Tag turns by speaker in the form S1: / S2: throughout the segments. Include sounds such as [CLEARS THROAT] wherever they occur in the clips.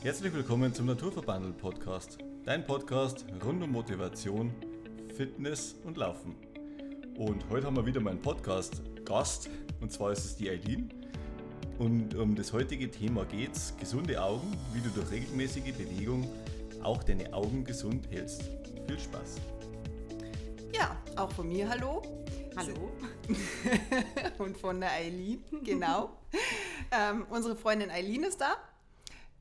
S1: Herzlich willkommen zum Naturverbandel Podcast, dein Podcast rund um Motivation, Fitness und Laufen. Und heute haben wir wieder meinen Podcast-Gast, und zwar ist es die Eileen. Und um das heutige Thema geht es: gesunde Augen, wie du durch regelmäßige Bewegung auch deine Augen gesund hältst. Viel Spaß!
S2: Ja, auch von mir hallo.
S3: Hallo. [LAUGHS]
S2: und von der Eileen, genau. [LAUGHS] ähm, unsere Freundin Eileen ist da,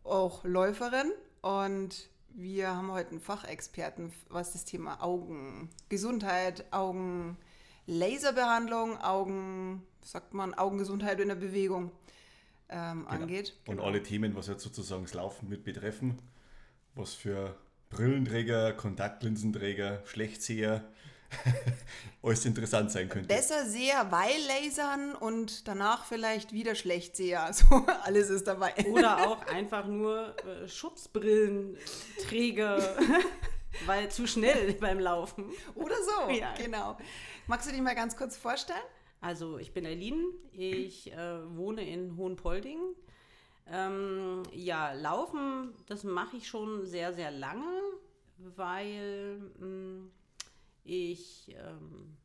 S2: auch Läuferin. Und wir haben heute einen Fachexperten, was das Thema Augengesundheit, Augenlaserbehandlung, Augen, sagt man, Augengesundheit in der Bewegung ähm,
S1: Genau.
S2: angeht.
S1: Und alle Themen, was jetzt sozusagen das Laufen mit betreffen, was für Brillenträger, Kontaktlinsenträger, Schlechtseher, alles interessant sein könnte.
S2: Besser sehr, weil lasern und danach vielleicht wieder schlecht sehe. [LAUGHS] Also alles ist dabei.
S3: Oder auch einfach nur äh, Schutzbrillenträger, [LAUGHS] weil zu schnell beim Laufen.
S2: Oder so,
S3: Ja.
S2: genau. Magst du dich mal ganz kurz vorstellen?
S3: Also ich bin Eileen, ich äh, wohne in Hohenpolding. Ähm, ja, Laufen, das mache ich schon sehr, sehr lange, weil mh, ich, ähm,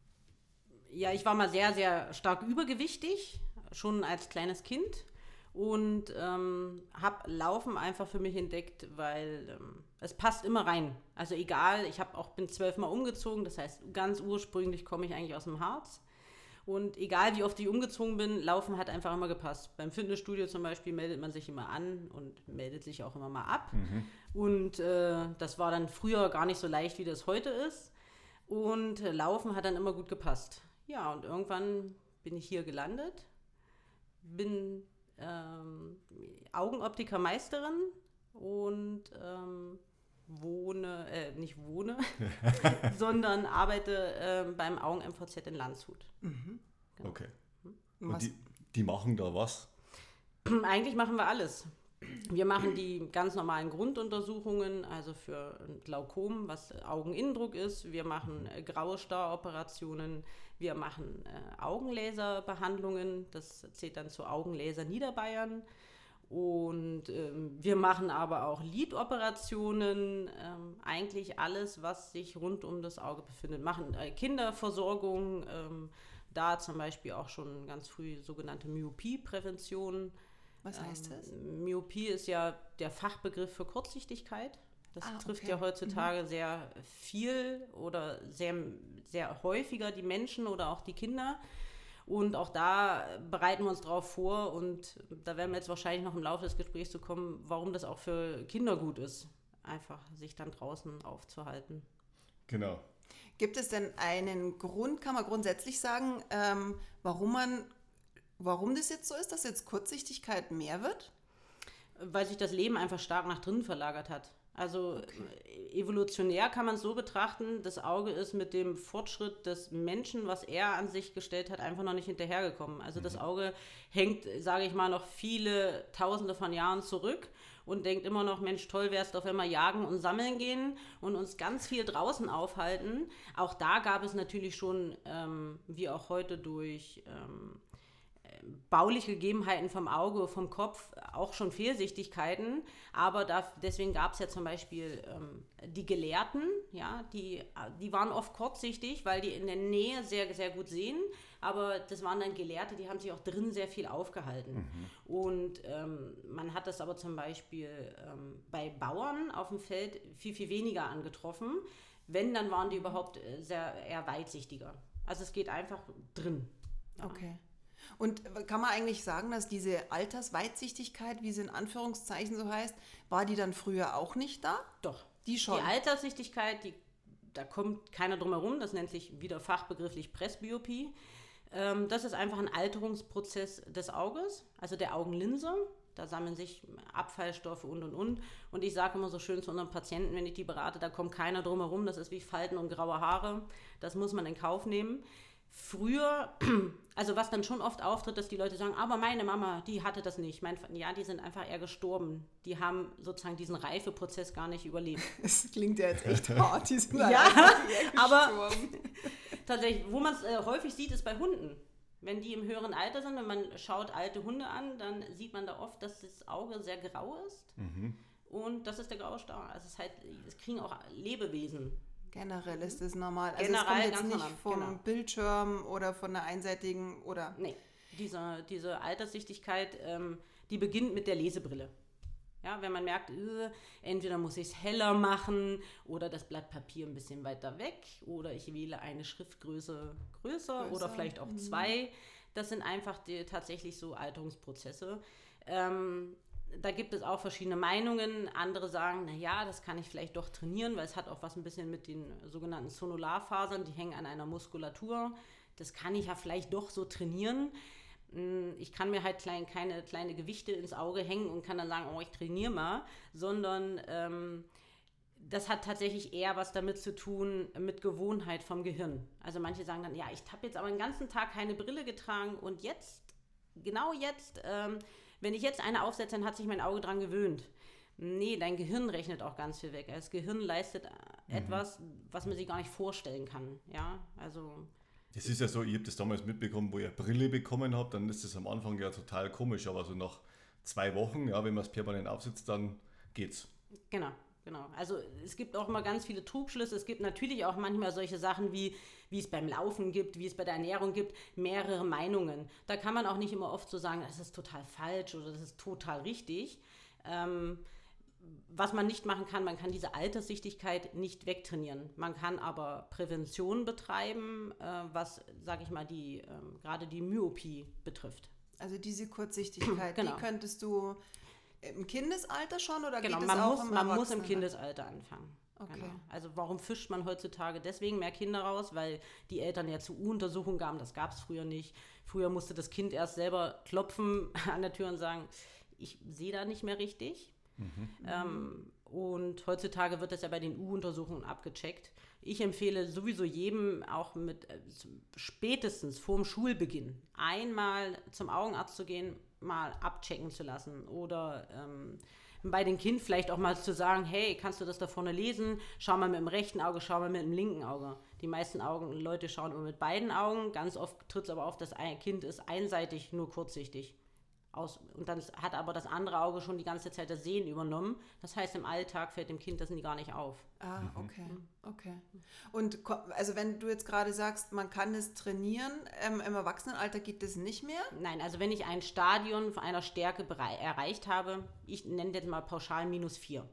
S3: ja, ich war mal sehr, sehr stark übergewichtig, schon als kleines Kind. Und ähm, habe Laufen einfach für mich entdeckt, weil ähm, es passt immer rein. Also egal, ich hab auch, bin zwölfmal umgezogen, das heißt, ganz ursprünglich komme ich eigentlich aus dem Harz. Und egal wie oft ich umgezogen bin, Laufen hat einfach immer gepasst. Beim Fitnessstudio zum Beispiel meldet man sich immer an und meldet sich auch immer mal ab. Und äh, das war dann früher gar nicht so leicht, wie das heute ist. Und äh, Laufen hat dann immer gut gepasst. Ja, und irgendwann bin ich hier gelandet, bin ähm, Augenoptikermeisterin und ähm, wohne, äh, nicht wohne, [LAUGHS] [LAUGHS] sondern arbeite ähm, beim Augen-MVZ in Landshut.
S1: Okay.
S2: Was-
S1: Und die, die machen da was?
S3: Eigentlich machen wir alles. Wir machen die ganz normalen Grunduntersuchungen, also für Glaukom, was Augeninnendruck ist. Wir machen äh, graue Staroperationen. Wir machen äh, Augenlaserbehandlungen. Das zählt dann zu Augenlaser Niederbayern. Und ähm, wir machen aber auch Lidoperationen, ähm, eigentlich alles, was sich rund um das Auge befindet. Machen äh, Kinderversorgung, ähm, da zum Beispiel auch schon ganz früh sogenannte Myopie-Prävention.
S2: Was heißt das?
S3: Ähm, Myopie ist ja der Fachbegriff für Kurzsichtigkeit. Das
S2: Ah,
S3: trifft
S2: okay.
S3: ja heutzutage sehr viel oder sehr, sehr häufiger die Menschen oder auch die Kinder. Und auch da bereiten wir uns drauf vor und da werden wir jetzt wahrscheinlich noch im Laufe des Gesprächs zu kommen, warum das auch für Kinder gut ist, einfach sich dann draußen aufzuhalten.
S1: Genau.
S2: Gibt es denn einen Grund, kann man grundsätzlich sagen, ähm, warum man, warum das jetzt so ist, dass jetzt Kurzsichtigkeit mehr wird?
S3: Weil sich das Leben einfach stark nach drinnen verlagert hat. Also äh, evolutionär kann man es so betrachten, das Auge ist mit dem Fortschritt des Menschen, was er an sich gestellt hat, einfach noch nicht hinterhergekommen. Also das Auge hängt, sage ich mal, noch viele Tausende von Jahren zurück und denkt immer noch, Mensch, toll wäre es doch, wenn wir jagen und sammeln gehen und uns ganz viel draußen aufhalten. Auch da gab es natürlich schon, ähm, wie auch heute durch... Ähm, bauliche Gegebenheiten vom Auge, vom Kopf, auch schon Fehlsichtigkeiten. Aber da, deswegen gab es ja zum Beispiel ähm, die Gelehrten, ja, die, die waren oft kurzsichtig, weil die in der Nähe sehr, sehr gut sehen. Aber das waren dann Gelehrte, die haben sich auch drin sehr viel aufgehalten. Und ähm, man hat das aber zum Beispiel ähm, bei Bauern auf dem Feld viel, viel weniger angetroffen. Wenn, dann waren die überhaupt äh, sehr eher weitsichtiger. Also es geht einfach drin.
S2: Okay. Und kann man eigentlich sagen, dass diese Altersweitsichtigkeit, wie sie in Anführungszeichen so heißt, war die dann früher auch nicht da?
S3: Doch.
S2: Die schon.
S3: Die Alterssichtigkeit, die, da kommt keiner drum herum, das nennt sich wieder fachbegrifflich Presbyopie. Ähm, das ist einfach ein Alterungsprozess des Auges, also der Augenlinse. Da sammeln sich Abfallstoffe und und und. Und ich sage immer so schön zu unseren Patienten, wenn ich die berate, da kommt keiner drum herum. Das ist wie Falten und graue Haare. Das muss man in Kauf nehmen. Früher, [CLEARS THROAT] also was dann schon oft auftritt, dass die Leute sagen, aber meine Mama, die hatte das nicht. Mein, ja, die sind einfach eher gestorben. Die haben sozusagen diesen Reifeprozess gar nicht überlebt. [LAUGHS]
S2: Das klingt ja jetzt echt hart. Die sind
S3: Ja, [LAUGHS] aber-. [LAUGHS] Tatsächlich, wo man es äh, häufig sieht, ist bei Hunden. Wenn die im höheren Alter sind, wenn man schaut alte Hunde an, dann sieht man da oft, dass das Auge sehr grau ist. und das ist der Graustau. Also es, ist halt, es kriegen auch Lebewesen.
S2: Generell ist das normal. Also
S3: Generell
S2: es kommt jetzt nicht
S3: normal,
S2: vom
S3: genau.
S2: Bildschirm oder von der einseitigen oder
S3: Nee, diese, diese Alterssichtigkeit, ähm, die beginnt mit der Lesebrille. Ja, wenn man merkt, äh, entweder muss ich es heller machen oder das Blatt Papier ein bisschen weiter weg oder ich wähle eine Schriftgröße größer, oder
S2: Größer,
S3: vielleicht auch
S2: mhm.
S3: zwei. Das sind einfach die, tatsächlich so Alterungsprozesse. Ähm, da gibt es auch verschiedene Meinungen. Andere sagen, naja, das kann ich vielleicht doch trainieren, weil es hat auch was ein bisschen mit den sogenannten Sonolarfasern, die hängen an einer Muskulatur. Das kann ich ja vielleicht doch so trainieren. Mm, Ich kann mir halt klein, keine kleine Gewichte ins Auge hängen und kann dann sagen, oh, ich trainiere mal, sondern ähm, das hat tatsächlich eher was damit zu tun mit Gewohnheit vom Gehirn. Also manche sagen dann, ja, ich habe jetzt aber den ganzen Tag keine Brille getragen und jetzt, genau jetzt, ähm, wenn ich jetzt eine aufsetze, dann hat sich mein Auge dran gewöhnt. Nee, dein Gehirn rechnet auch ganz viel weg. Das Gehirn leistet äh, etwas, was man sich gar nicht vorstellen kann. Ja, also
S1: Das ist ja so, ich habe das damals mitbekommen, wo ich eine Brille bekommen habe, dann ist das am Anfang ja total komisch, aber so nach zwei Wochen, ja, wenn man es permanent aufsetzt, dann geht's.
S3: Genau, genau. Also es gibt auch immer ganz viele Trugschlüsse. Es gibt natürlich auch manchmal solche Sachen wie, wie es beim Laufen gibt, wie es bei der Ernährung gibt, mehrere Meinungen. Da kann man auch nicht immer oft so sagen, das ist total falsch oder das ist total richtig. Ähm, was man nicht machen kann, man kann diese Alterssichtigkeit nicht wegtrainieren. Man kann aber Prävention betreiben, äh, was, sage ich mal, die ähm, gerade die Myopie betrifft.
S2: also diese Kurzsichtigkeit,
S3: Genau.
S2: die könntest du im Kindesalter schon oder
S3: Genau,
S2: geht
S3: man,
S2: es auch
S3: muss,
S2: im
S3: man muss im Kindesalter anfangen.
S2: Okay.
S3: Genau. Also warum fischt man heutzutage deswegen mehr Kinder raus? Weil die Eltern ja zu U-Untersuchungen gaben, das gab es früher nicht. Früher musste das Kind erst selber klopfen [LAUGHS] an der Tür und sagen, ich sehe da nicht mehr richtig. Ähm, und heutzutage wird das ja bei den U-Untersuchungen abgecheckt. Ich empfehle sowieso jedem auch mit äh, spätestens vorm Schulbeginn einmal zum Augenarzt zu gehen, mal abchecken zu lassen oder ähm, bei dem Kind vielleicht auch mal zu sagen, hey, kannst du das da vorne lesen? Schau mal mit dem rechten Auge, schau mal mit dem linken Auge. Die meisten Augen, Leute schauen immer mit beiden Augen. Ganz oft tritt es aber auf, das Kind ist einseitig nur kurzsichtig. Aus, und dann hat aber das andere Auge schon die ganze Zeit das Sehen übernommen. Das heißt, im Alltag fällt dem Kind das nie gar nicht auf.
S2: Ah, okay, okay. Und also wenn du jetzt gerade sagst, man kann es trainieren, ähm, im Erwachsenenalter geht das nicht mehr?
S3: Nein, also wenn ich ein Stadion von einer Stärke erreicht habe, ich nenne jetzt mal pauschal minus vier,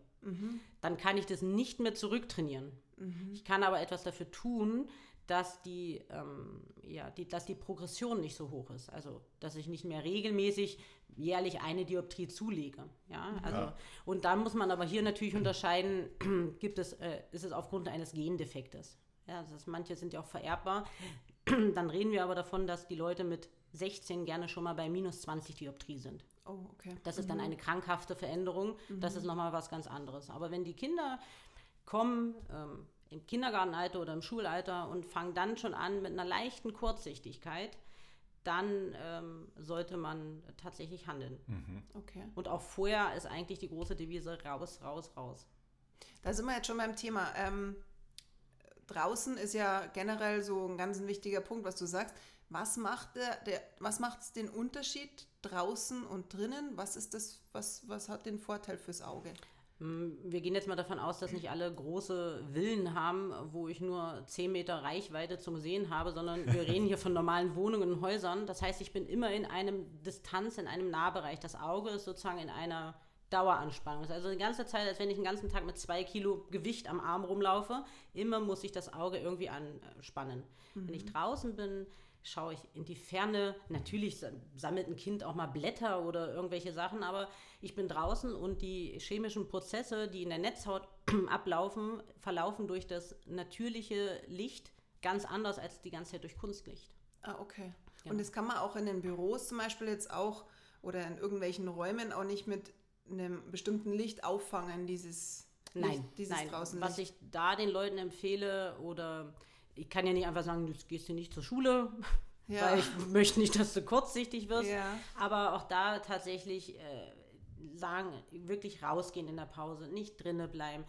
S3: dann kann ich das nicht mehr zurücktrainieren. Ich kann aber etwas dafür tun, dass die, ähm, ja, die, dass die Progression nicht so hoch ist. Also, dass ich nicht mehr regelmäßig jährlich eine Dioptrie zulege. Ja, also,
S1: Ja.
S3: Und dann muss man aber hier natürlich unterscheiden, [CLEARS THROAT] gibt es, äh, ist es aufgrund eines Gendefektes. Ja, das ist, manche sind ja auch vererbbar. [CLEARS THROAT] Dann reden wir aber davon, dass die Leute mit 16 gerne schon mal bei minus 20 Dioptrie sind.
S2: Oh, okay.
S3: Das ist dann eine krankhafte Veränderung. Das ist nochmal was ganz anderes. Aber wenn die Kinder kommen ähm, im Kindergartenalter oder im Schulalter und fangen dann schon an mit einer leichten Kurzsichtigkeit, dann ähm, sollte man tatsächlich handeln.
S2: okay.
S3: Und auch vorher ist eigentlich die große Devise raus, raus, raus.
S2: Da sind wir jetzt schon beim Thema. Ähm, draußen ist ja generell so ein ganz wichtiger Punkt, was du sagst. Was macht der, der was macht den Unterschied draußen und drinnen? Was ist das, was, was hat den Vorteil fürs Auge?
S3: Mm, Wir gehen jetzt mal davon aus, dass nicht alle große Villen haben, wo ich nur 10 Meter Reichweite zum Sehen habe, sondern wir reden hier von normalen Wohnungen und Häusern. Das heißt, ich bin immer in einem Distanz, in einem Nahbereich. Das Auge ist sozusagen in einer Daueranspannung. Ist also die ganze Zeit, als wenn ich den ganzen Tag mit zwei Kilo Gewicht am Arm rumlaufe. Immer muss ich das Auge irgendwie anspannen. Wenn ich draußen bin, schaue ich in die Ferne. Natürlich sa- sammelt ein Kind auch mal Blätter oder irgendwelche Sachen, aber ich bin draußen und die chemischen Prozesse, die in der Netzhaut [CLEARS THROAT] ablaufen, verlaufen durch das natürliche Licht ganz anders als die ganze Zeit durch Kunstlicht.
S2: Ah, okay.
S3: Ja.
S2: Und das kann man auch in den Büros zum Beispiel jetzt auch oder in irgendwelchen Räumen auch nicht mit einem bestimmten Licht auffangen, dieses
S3: Nein,
S2: Licht, dieses
S3: nein.
S2: draußen
S3: Was ich da den Leuten empfehle oder ich kann ja nicht einfach sagen, du gehst hier nicht zur Schule, [LAUGHS]
S2: Ja.
S3: weil ich möchte nicht, dass du kurzsichtig wirst.
S2: Ja.
S3: Aber auch da tatsächlich äh, sagen, wirklich rausgehen in der Pause, nicht drinne bleiben.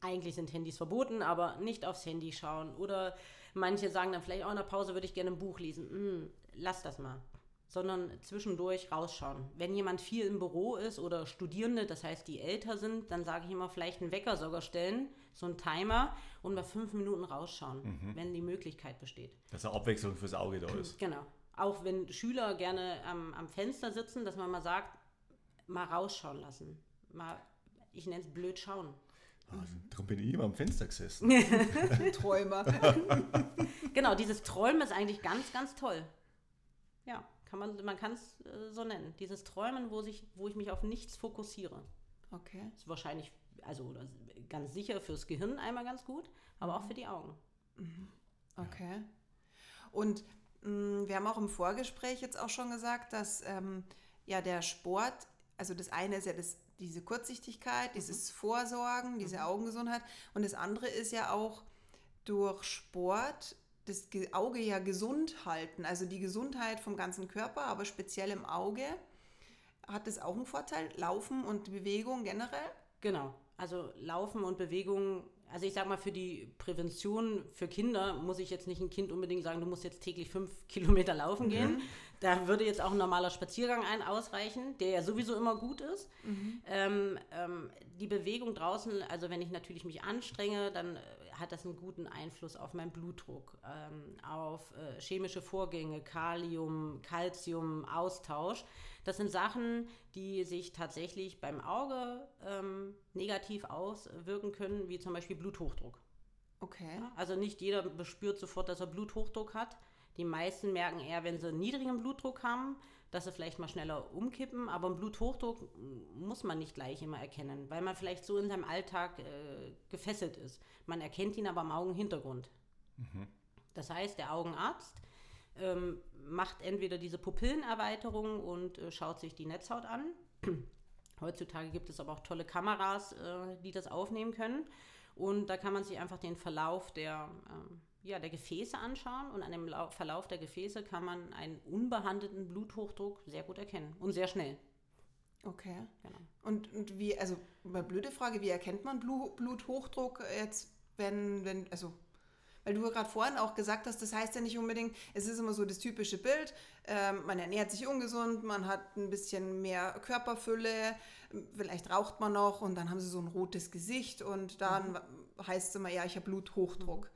S3: Eigentlich sind Handys verboten, aber nicht aufs Handy schauen. Oder manche sagen dann vielleicht auch in der Pause würde ich gerne ein Buch lesen. Hm, lass das mal. Sondern zwischendurch rausschauen. Wenn jemand viel im Büro ist oder Studierende, das heißt, die älter sind, dann sage ich immer vielleicht einen Wecker sogar stellen, so einen Timer und mal fünf Minuten rausschauen,
S1: Mhm.
S3: wenn die Möglichkeit besteht.
S1: Dass eine Abwechslung fürs Auge da ist.
S3: Genau. Auch wenn Schüler gerne am, am Fenster sitzen, dass man mal sagt, mal rausschauen lassen. Mal, ich nenne es blöd schauen.
S1: Also, darum bin ich immer am Fenster gesessen. [LAUGHS]
S2: Träumer. [LAUGHS]
S3: Genau, dieses Träumen ist eigentlich ganz, ganz toll. Ja, kann man, man kann es äh, so nennen. Dieses Träumen, wo, sich, wo ich mich auf nichts fokussiere.
S2: Okay.
S3: Ist wahrscheinlich, also oder ganz sicher fürs Gehirn einmal ganz gut, aber auch für die Augen.
S2: Okay. Und mh, wir haben auch im Vorgespräch jetzt auch schon gesagt, dass ähm, ja der Sport, also das eine ist ja das, diese Kurzsichtigkeit, dieses Vorsorgen, diese Augengesundheit und das andere ist ja auch durch Sport das Ge- Auge ja gesund halten, also die Gesundheit vom ganzen Körper, aber speziell im Auge. Hat das auch einen Vorteil? Laufen und Bewegung generell?
S3: Genau. Also Laufen und Bewegung, also ich sag mal, für die Prävention für Kinder muss ich jetzt nicht ein Kind unbedingt sagen, du musst jetzt täglich fünf [LAUGHS] Kilometer laufen gehen. Da würde jetzt auch ein normaler Spaziergang ein ausreichen, der ja sowieso immer gut ist. Ähm, ähm, die Bewegung draußen, also wenn ich natürlich mich anstrenge, dann äh, hat das einen guten Einfluss auf meinen Blutdruck, ähm, auf äh, chemische Vorgänge, Kalium, Calcium, Austausch. Das sind Sachen, die sich tatsächlich beim Auge ähm, negativ auswirken können, wie zum Beispiel Bluthochdruck.
S2: Okay.
S3: Ja, Also nicht jeder bespürt sofort, dass er Bluthochdruck hat. Die meisten merken eher, wenn sie einen niedrigen Blutdruck haben, dass sie vielleicht mal schneller umkippen. Aber einen Bluthochdruck mm, muss man nicht gleich immer erkennen, weil man vielleicht so in seinem Alltag äh, gefesselt ist. Man erkennt ihn aber am Augenhintergrund. Das heißt, der Augenarzt ähm, macht entweder diese Pupillenerweiterung und äh, schaut sich die Netzhaut an. [CLEARS THROAT] Heutzutage gibt es aber auch tolle Kameras, äh, die das aufnehmen können. Und da kann man sich einfach den Verlauf der, ähm, ja, der Gefäße anschauen. Und an dem Lau Verlauf der Gefäße kann man einen unbehandelten Bluthochdruck sehr gut erkennen und sehr schnell.
S2: Okay.
S3: Genau.
S2: Und, und wie, also mal blöde Frage, wie erkennt man Blu Bluthochdruck jetzt, wenn, wenn, also, weil du ja gerade vorhin auch gesagt hast, das heißt ja nicht unbedingt, es ist immer so das typische Bild, ähm, man ernährt sich ungesund, man hat ein bisschen mehr Körperfülle, vielleicht raucht man noch und dann haben sie so ein rotes Gesicht und dann heißt es immer, ja, ich habe Bluthochdruck.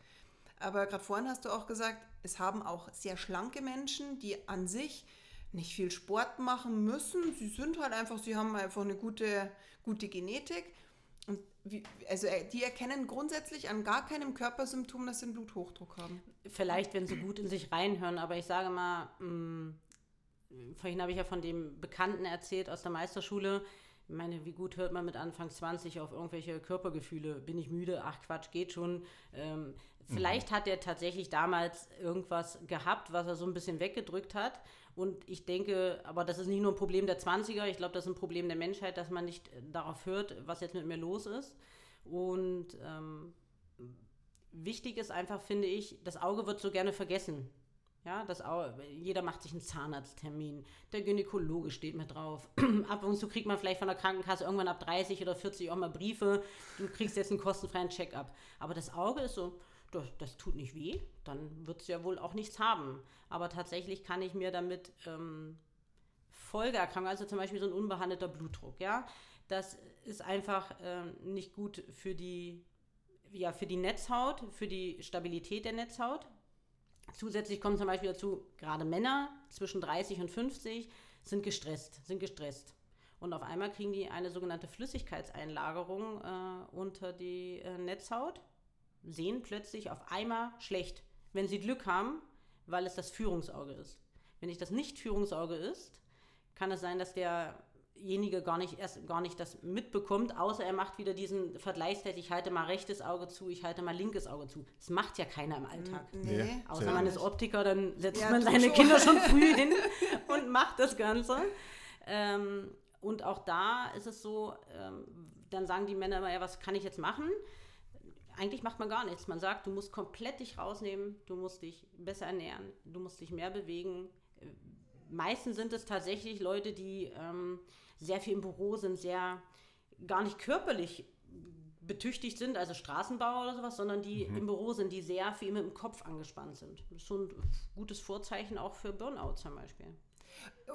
S2: Aber gerade vorhin hast du auch gesagt, es haben auch sehr schlanke Menschen, die an sich nicht viel Sport machen müssen. Sie sind halt einfach, sie haben einfach eine gute, gute Genetik. Und wie, also äh, die erkennen grundsätzlich an gar keinem Körpersymptom, dass sie einen Bluthochdruck haben.
S3: Vielleicht, wenn sie gut in sich reinhören, aber ich sage mal, mh, vorhin habe ich ja von dem Bekannten erzählt aus der Meisterschule. Ich meine, wie gut hört man mit Anfang 20 auf irgendwelche Körpergefühle? Bin ich müde? Ach Quatsch, geht schon. Ähm, vielleicht hat er tatsächlich damals irgendwas gehabt, was er so ein bisschen weggedrückt hat. Und ich denke, aber das ist nicht nur ein Problem der 20er, ich glaube, das ist ein Problem der Menschheit, dass man nicht darauf hört, was jetzt mit mir los ist. Und ähm, wichtig ist einfach, finde ich, das Auge wird so gerne vergessen. Ja, das Au jeder macht sich einen Zahnarzttermin. Der Gynäkologe steht mit drauf. [CLEARS THROAT] ab und zu kriegt man vielleicht von der Krankenkasse irgendwann ab 30 oder 40 auch mal Briefe. Du kriegst jetzt einen kostenfreien Check-up. Aber das Auge ist so, das, das tut nicht weh, dann wird es ja wohl auch nichts haben. Aber tatsächlich kann ich mir damit ähm, Folgeerkrankungen, also zum Beispiel so ein unbehandelter Blutdruck, ja, das ist einfach ähm, nicht gut für die, ja, für die Netzhaut, für die Stabilität der Netzhaut. Zusätzlich kommt zum Beispiel dazu, gerade Männer zwischen 30 und 50 sind gestresst, sind gestresst. Und auf einmal kriegen die eine sogenannte Flüssigkeitseinlagerung äh, unter die äh, Netzhaut, sehen plötzlich auf einmal schlecht, wenn sie Glück haben, weil es das Führungsauge ist. Wenn nicht das Nicht-Führungsauge ist, kann es sein, dass derjenige gar nicht erst gar nicht das mitbekommt, außer er macht wieder diesen Vergleichstest, ich halte mal rechtes Auge zu, ich halte mal linkes Auge zu. Das macht ja keiner im Alltag.
S2: Nee,
S3: Außer man ist Optiker, dann setzt
S2: Ja,
S3: man seine
S2: schon.
S3: Kinder schon [LAUGHS] früh hin und macht das Ganze. Ähm, und auch da ist es so, ähm, dann sagen die Männer immer, ja, was kann ich jetzt machen? Eigentlich macht man gar nichts. Man sagt, du musst komplett dich rausnehmen, du musst dich besser ernähren, du musst dich mehr bewegen. Meistens sind es tatsächlich Leute, die ähm, sehr viel im Büro sind, sehr gar nicht körperlich betüchtigt sind, also Straßenbauer oder sowas, sondern die im Büro sind, die sehr viel mit dem Kopf angespannt sind. Das ist so ein gutes Vorzeichen auch für Burnout zum Beispiel.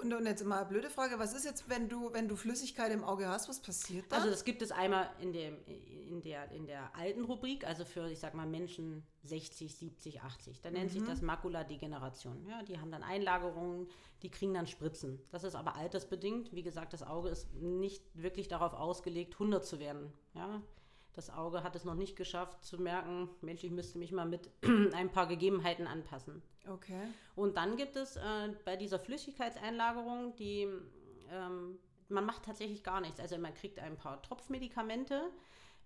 S2: Und, und jetzt mal eine blöde Frage, was ist jetzt, wenn du, wenn du Flüssigkeit im Auge hast, was passiert da?
S3: Also das gibt es einmal in, dem, in, der, in der alten Rubrik, also für, ich sag mal, Menschen 60, 70, 80. Da nennt sich das Makuladegeneration. Ja, die haben dann Einlagerungen, die kriegen dann Spritzen. Das ist aber altersbedingt. Wie gesagt, das Auge ist nicht wirklich darauf ausgelegt, 100 zu werden. Ja, das Auge hat es noch nicht geschafft zu merken, Mensch, ich müsste mich mal mit [CLEARS THROAT] ein paar Gegebenheiten anpassen.
S2: okay.
S3: Und dann gibt es äh, bei dieser Flüssigkeitseinlagerung, die ähm, man macht tatsächlich gar nichts. Also man kriegt ein paar Tropfmedikamente,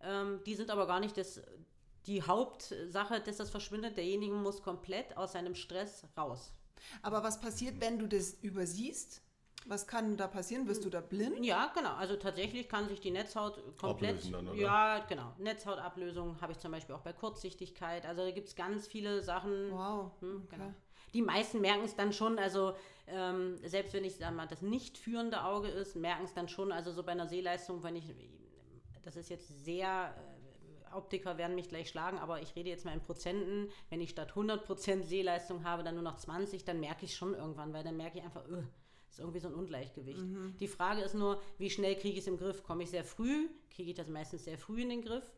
S3: ähm, die sind aber gar nicht das, die Hauptsache, dass das verschwindet. Derjenige muss komplett aus seinem Stress raus.
S2: Aber was passiert, wenn du das übersiehst? Was kann da passieren? Wirst du da blind?
S3: Ja, genau. Also tatsächlich kann sich die Netzhaut komplett.
S1: Ablösen dann, oder?
S3: Ja, genau. Netzhautablösung habe ich zum Beispiel auch bei Kurzsichtigkeit. Also da gibt es ganz viele Sachen.
S2: Wow.
S3: Hm,
S2: okay.
S3: genau. Die meisten merken es dann schon, also ähm, selbst wenn ich sag mal, das nicht führende Auge ist, merken es dann schon, also so bei einer Sehleistung, wenn ich, das ist jetzt sehr, äh, Optiker werden mich gleich schlagen, aber ich rede jetzt mal in Prozenten, wenn ich statt 100% Sehleistung habe, dann nur noch 20, dann merke ich schon irgendwann, weil dann merke ich einfach, öh, ist irgendwie so ein Ungleichgewicht. Die Frage ist nur, wie schnell kriege ich es im Griff? Komme ich sehr früh, kriege ich das meistens sehr früh in den Griff,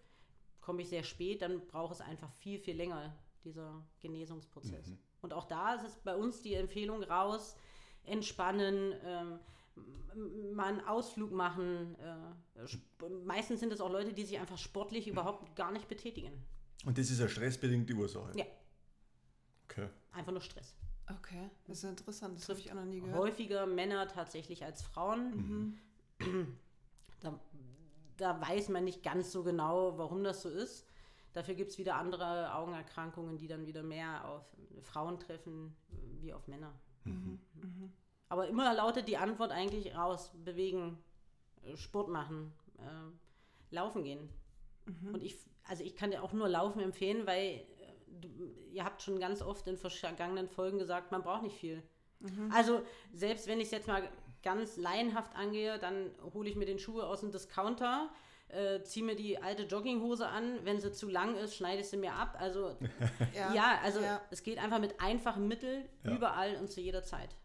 S3: komme ich sehr spät, dann braucht es einfach viel, viel länger, dieser Genesungsprozess. Und auch da ist es bei uns die Empfehlung raus, entspannen, ähm, mal einen Ausflug machen. Äh, meistens sind es auch Leute, die sich einfach sportlich überhaupt gar nicht betätigen.
S1: Und das ist eine stressbedingte Ursache.
S3: Ja,
S1: Okay.
S3: einfach nur Stress.
S2: Okay, das ist interessant. Das habe ich auch noch nie gehört.
S3: Häufiger Männer tatsächlich als Frauen. [CLEARS THROAT] Da, da weiß man nicht ganz so genau, warum das so ist. Dafür gibt es wieder andere Augenerkrankungen, die dann wieder mehr auf Frauen treffen wie auf Männer. Aber immer lautet die Antwort eigentlich raus, bewegen, äh, Sport machen, äh, laufen gehen. Und ich, also ich kann dir auch nur Laufen empfehlen, weil du, ihr habt schon ganz oft in vergangenen Folgen gesagt, man braucht nicht viel. Also selbst wenn ich es jetzt mal ganz laienhaft angehe, dann hole ich mir den Schuh aus dem Discounter, äh, ziehe mir die alte Jogginghose an, wenn sie zu lang ist, schneide ich sie mir ab. Also [LAUGHS] ja, also
S2: ja.
S3: es geht einfach mit einfachen Mitteln
S1: Ja.
S3: überall und zu jeder Zeit.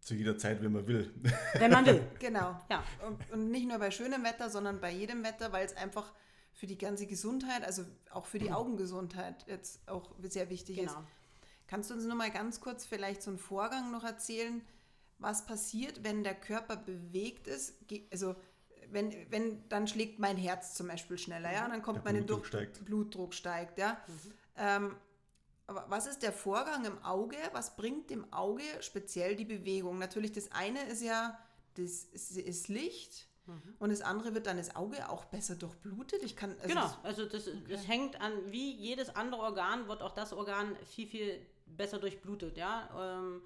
S1: Zu jeder Zeit, wenn man will.
S3: Wenn man will. [LAUGHS]
S2: Genau.
S3: Ja.
S2: Und, und nicht nur bei schönem Wetter, sondern bei jedem Wetter, weil es einfach für die ganze Gesundheit, also auch für die Augengesundheit jetzt auch sehr wichtig ist.
S3: Genau.
S2: Kannst du uns nur mal ganz kurz vielleicht so einen Vorgang noch erzählen, was passiert, wenn der Körper bewegt ist? Also wenn, wenn dann schlägt mein Herz zum Beispiel schneller, ja, dann kommt
S1: Der
S2: meine
S1: Blutdruck
S2: Druck-
S1: steigt.
S2: Blutdruck steigt, ja. Ähm, aber was ist der Vorgang im Auge? Was bringt dem Auge speziell die Bewegung? Natürlich, das eine ist ja, das ist, ist Licht und das andere wird dann das Auge auch besser durchblutet. Ich kann, also
S3: Genau,
S2: das-
S3: also das, das hängt an, wie jedes andere Organ wird auch das Organ viel, viel besser durchblutet, ja. Ähm,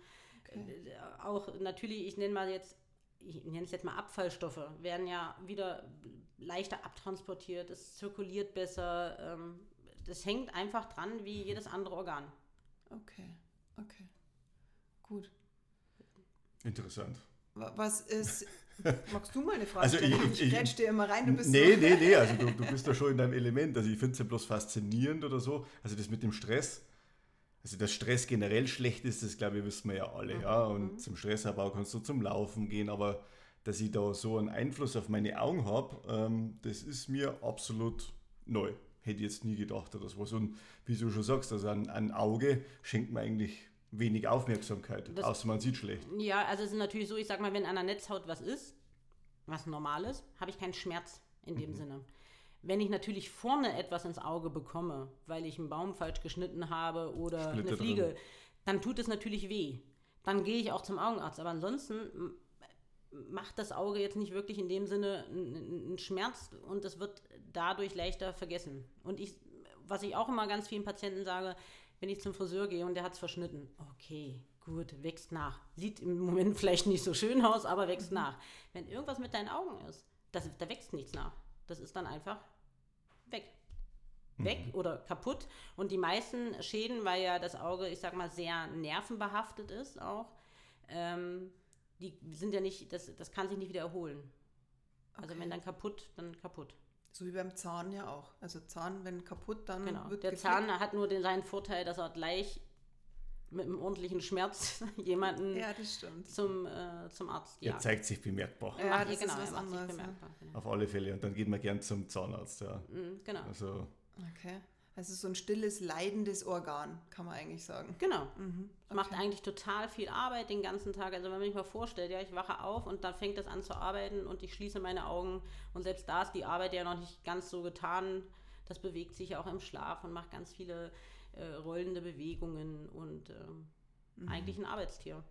S3: äh, Auch natürlich, ich nenne mal jetzt, ich nenne es jetzt mal Abfallstoffe, werden ja wieder leichter abtransportiert, es zirkuliert besser. Ähm, das hängt einfach dran wie jedes andere Organ.
S2: Okay, okay. Gut.
S1: Interessant.
S2: Wa- Was ist. [LAUGHS] Magst du mal eine Frage
S1: Also
S2: stellen?
S1: ich-
S2: Ich,
S1: ich-
S2: dir immer rein, du bist
S1: nee,
S2: so.
S1: nee, nee, also du, [LAUGHS] du bist da schon in deinem Element. Also ich finde es ja bloß faszinierend oder so. Also das mit dem Stress. Also dass Stress generell schlecht ist, das glaube ich, wissen wir ja alle. Ja? Und zum Stressabbau kannst du zum Laufen gehen, aber dass ich da so einen Einfluss auf meine Augen habe, ähm, das ist mir absolut neu. Hätte ich jetzt nie gedacht oder sowas. Und wie du schon sagst, also ein, ein Auge schenkt mir eigentlich wenig Aufmerksamkeit,
S3: Das-
S1: außer man sieht schlecht.
S3: Ja, also es ist natürlich so, ich sag mal, wenn an der Netzhaut was ist, was normal ist, habe ich keinen Schmerz in dem Sinne. Wenn ich natürlich vorne etwas ins Auge bekomme, weil ich einen Baum falsch geschnitten habe oder
S1: Splitter
S3: eine
S1: drin.
S3: Fliege, dann tut es natürlich weh. Dann gehe ich auch zum Augenarzt. Aber ansonsten macht das Auge jetzt nicht wirklich in dem Sinne einen einen Schmerz und es wird dadurch leichter vergessen. Und ich, was ich auch immer ganz vielen Patienten sage, wenn ich zum Friseur gehe und der hat es verschnitten, okay, gut, wächst nach. Sieht im Moment [LAUGHS] vielleicht nicht so schön aus, aber wächst nach. Wenn irgendwas mit deinen Augen ist, das, da wächst nichts nach. Das ist dann einfach weg. Weg oder kaputt. Und die meisten Schäden, weil ja das Auge, ich sag mal, sehr nervenbehaftet ist auch, ähm, die sind ja nicht, das, das kann sich nicht wieder erholen. Also
S2: Okay.
S3: wenn dann kaputt, dann kaputt.
S2: So wie beim Zahn ja auch. Also Zahn, wenn kaputt, dann
S3: Genau.
S2: wird
S3: Der
S2: geflickt.
S3: Zahn hat nur den, seinen Vorteil, dass er gleich mit einem ordentlichen Schmerz [LAUGHS] jemanden
S2: Ja, das stimmt.
S3: zum, äh, zum Arzt
S1: Er
S3: ja.
S1: zeigt sich bemerkbar.
S2: Ja, das ist
S3: genau,
S2: was
S3: er macht sich
S2: anderes, ja.
S3: bemerkbar, genau.
S1: Auf alle Fälle. Und dann geht man gern zum Zahnarzt. Ja.
S3: Mhm, genau.
S1: Also,
S2: Okay. Also so ein stilles, leidendes Organ, kann man eigentlich sagen.
S3: Genau.
S2: Mhm.
S3: Es macht eigentlich total viel Arbeit den ganzen Tag. Also wenn man sich mal vorstellt, ja, ich wache auf und dann fängt es an zu arbeiten und ich schließe meine Augen und selbst da ist die Arbeit ja noch nicht ganz so getan. Das bewegt sich ja auch im Schlaf und macht ganz viele äh, rollende Bewegungen und ähm,
S2: Mhm.
S3: eigentlich ein Arbeitstier.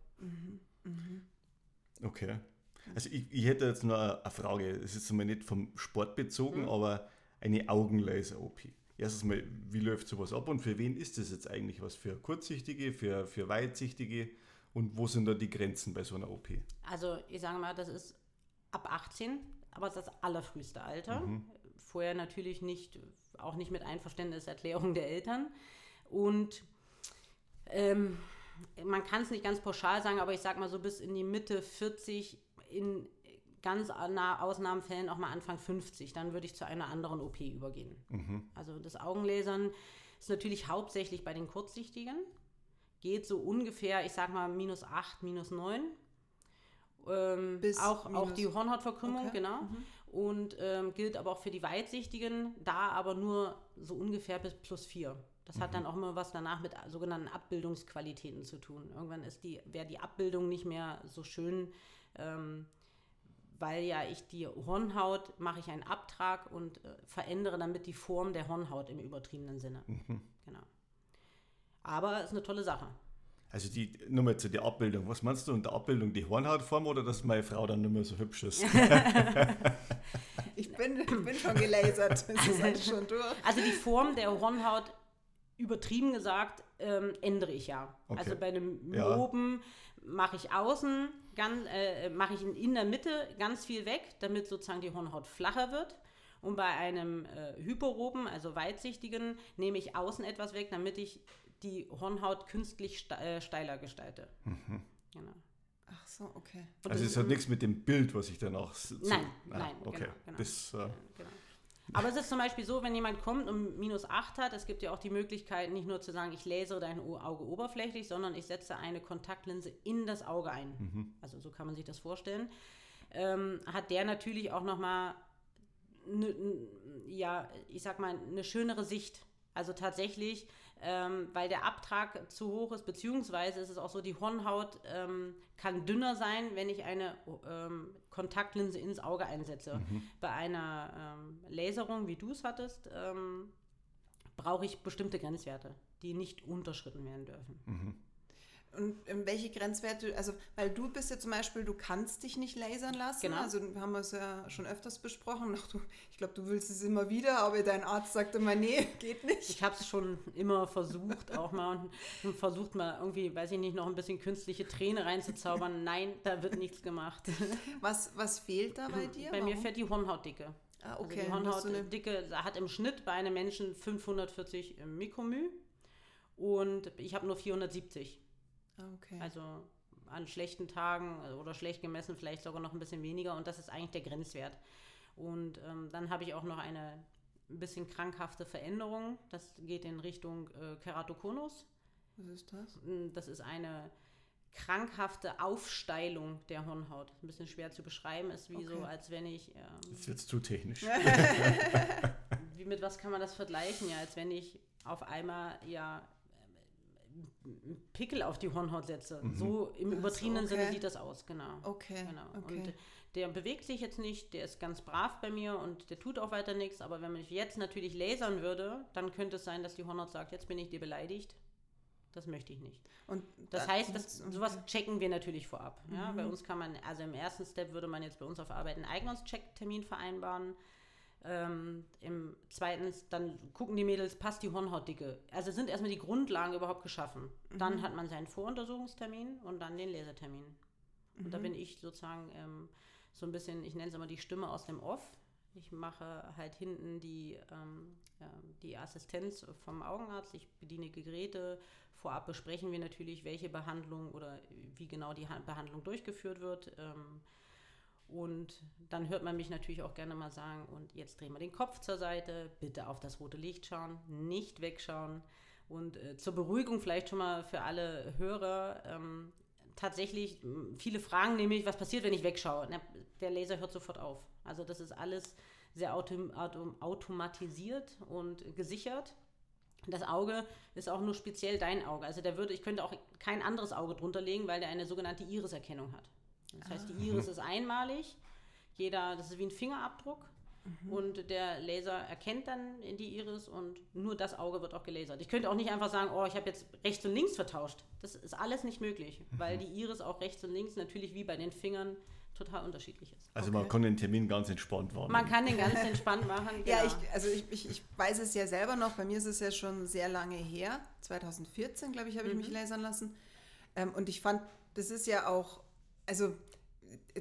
S1: okay. Also ich, ich hätte jetzt noch eine Frage. Es ist einmal nicht vom Sport bezogen,
S3: Mhm.
S1: aber eine Augenlaser-OP. Erstens mal, wie läuft sowas ab und für wen ist das jetzt eigentlich was? Für Kurzsichtige, für, für Weitsichtige? Und wo sind da die Grenzen bei so einer OP?
S3: Also ich sage mal, das ist ab 18, aber das allerfrühste Alter.
S1: Mhm.
S3: Vorher natürlich nicht, auch nicht mit Einverständniserklärung der Eltern. Und ähm, man kann es nicht ganz pauschal sagen, aber ich sage mal so bis in die Mitte 40, in ganz na- Ausnahmefällen auch mal Anfang 50, dann würde ich zu einer anderen OP übergehen. Also das Augenlasern ist natürlich hauptsächlich bei den Kurzsichtigen, geht so ungefähr, ich sag mal, minus 8, minus 9. Ähm,
S2: Bis
S3: auch, auch
S2: minus-
S3: die Hornhautverkrümmung,
S2: Okay,
S3: genau. Und ähm, gilt aber auch für die Weitsichtigen, da aber nur so ungefähr bis plus 4. Das hat dann auch immer was danach mit sogenannten Abbildungsqualitäten zu tun. Irgendwann ist die, wäre die Abbildung nicht mehr so schön, ähm, weil ja ich die Hornhaut, mache ich einen Abtrag und äh, verändere damit die Form der Hornhaut im übertriebenen Sinne. Genau. Aber es ist eine tolle Sache.
S1: Also die, nur mal zu der Abbildung. Was meinst du unter Abbildung? Die Hornhautform oder dass meine Frau dann nicht mehr so hübsch ist? [LAUGHS]
S2: Ich bin, ich bin schon gelasert. Das ist alles schon durch.
S3: Also die Form der Hornhaut, übertrieben gesagt, ähm, ändere ich ja.
S1: Okay.
S3: Also bei einem
S1: Ja.
S3: Myopen mache ich außen, ganz, äh, mache ich in, der Mitte ganz viel weg, damit sozusagen die Hornhaut flacher wird. Und bei einem äh, Hyperopen, also weitsichtigen, nehme ich außen etwas weg, damit ich die Hornhaut künstlich ste äh, steiler gestalte. Genau.
S2: Ach so, okay.
S3: Und
S1: Also es hat nichts mit dem Bild, was ich danach... So,
S3: Nein,
S1: Ah,
S3: nein,
S1: Okay,
S3: genau, genau.
S1: das... Äh,
S3: Genau. Aber es ist zum Beispiel so, wenn jemand kommt und minus 8 hat, es gibt ja auch die Möglichkeit, nicht nur zu sagen, ich lasere dein Auge oberflächlich, sondern ich setze eine Kontaktlinse in das Auge ein. Also so kann man sich das vorstellen. Ähm, hat der natürlich auch nochmal, ne, ja, ich sag mal, eine schönere Sicht. Also tatsächlich, ähm, weil der Abtrag zu hoch ist, beziehungsweise ist es auch so, die Hornhaut ähm, kann dünner sein, wenn ich eine ähm, Kontaktlinse ins Auge einsetze. Bei einer ähm, Laserung, wie du es hattest, ähm, brauche ich bestimmte Grenzwerte, die nicht unterschritten werden dürfen.
S2: Und ähm, welche Grenzwerte, also weil du bist ja zum Beispiel, du kannst dich nicht lasern lassen.
S3: Genau.
S2: Also haben wir es ja schon öfters besprochen. Ach, du, ich glaube, du willst es immer wieder, aber dein Arzt sagt immer, nee, [LAUGHS] geht nicht.
S3: Ich habe es schon immer versucht, auch mal und, versucht mal irgendwie, weiß ich nicht, noch ein bisschen künstliche Träne reinzuzaubern. Nein, da wird nichts gemacht.
S2: Was, was fehlt da bei dir?
S3: Bei mir
S2: Warum?
S3: fährt die Hornhautdicke.
S2: Ah,
S3: Also
S2: okay.
S3: die
S2: du eine-
S3: Hornhautdicke hat im Schnitt bei einem Menschen 540 Mikromü und ich habe nur 470.
S2: Ah, okay.
S3: Also an schlechten Tagen oder schlecht gemessen vielleicht sogar noch ein bisschen weniger und das ist eigentlich der Grenzwert. Und ähm, dann habe ich auch noch eine ein bisschen krankhafte Veränderung. Das geht in Richtung äh, Keratokonus.
S2: Was ist das?
S3: Mm, Das ist eine krankhafte Aufsteilung der Hornhaut. Ein bisschen schwer zu beschreiben, ist wie so,
S2: Okay.
S3: als wenn ich ähm,
S1: jetzt wird es zu technisch. [LAUGHS]
S3: wie mit was kann man das vergleichen? Ja, als wenn ich auf einmal ja Pickel auf die Hornhaut setze. So im
S2: Ach so,
S3: übertriebenen Sinne
S2: okay.
S3: sieht das aus, genau.
S2: Okay.
S3: Genau.
S2: okay.
S3: Und der bewegt sich jetzt nicht, der ist ganz brav bei mir und der tut auch weiter nichts. Aber wenn man mich jetzt natürlich lasern würde, dann könnte es sein, dass die Hornhaut sagt, jetzt bin ich dir beleidigt. Das möchte ich nicht.
S2: Und
S3: Das
S2: da-
S3: heißt, das,
S2: okay.
S3: sowas checken wir natürlich vorab. Ja? Bei uns kann man, also im ersten Step würde man jetzt bei uns auf Arbeit einen Eignungscheck-Termin vereinbaren. Ähm, Im zweiten, dann gucken die Mädels, passt die Hornhautdicke. Also sind erstmal die Grundlagen überhaupt geschaffen. Dann hat man seinen Voruntersuchungstermin und dann den Lesetermin. Und da bin ich sozusagen ähm, so ein bisschen, ich nenne es immer die Stimme aus dem Off. Ich mache halt hinten die, ähm, ja, die Assistenz vom Augenarzt. Ich bediene Geräte. Vorab besprechen wir natürlich, welche Behandlung oder wie genau die Ha- Behandlung durchgeführt wird. Ähm, und dann hört man mich natürlich auch gerne mal sagen, und jetzt drehen wir den Kopf zur Seite, bitte auf das rote Licht schauen, nicht wegschauen. Und äh, zur Beruhigung vielleicht schon mal für alle Hörer, ähm, tatsächlich, viele fragen nämlich, was passiert, wenn ich wegschaue. Na, der Laser hört sofort auf. Also das ist alles sehr autom autom automatisiert und gesichert. Das Auge ist auch nur speziell dein Auge. Also der würde, ich könnte auch kein anderes Auge drunter legen, weil der eine sogenannte Iris-Erkennung hat. Das heißt, die Iris ist einmalig. Jeder, das ist wie ein Fingerabdruck. Und der Laser erkennt dann in die Iris und nur das Auge wird auch gelasert. Ich könnte auch nicht einfach sagen, oh, ich habe jetzt rechts und links vertauscht. Das ist alles nicht möglich, weil die Iris auch rechts und links natürlich wie bei den Fingern total unterschiedlich ist.
S1: Also man kann den Termin ganz entspannt wahrnehmen.
S3: Man kann den ganz entspannt [LAUGHS] machen.
S2: Ja,
S3: genau.
S2: ich, also ich, ich, ich weiß es ja selber noch, bei mir ist es ja schon sehr lange her. 2014, glaube ich, habe ich mich lasern lassen. Ähm, und ich fand, das ist ja auch, also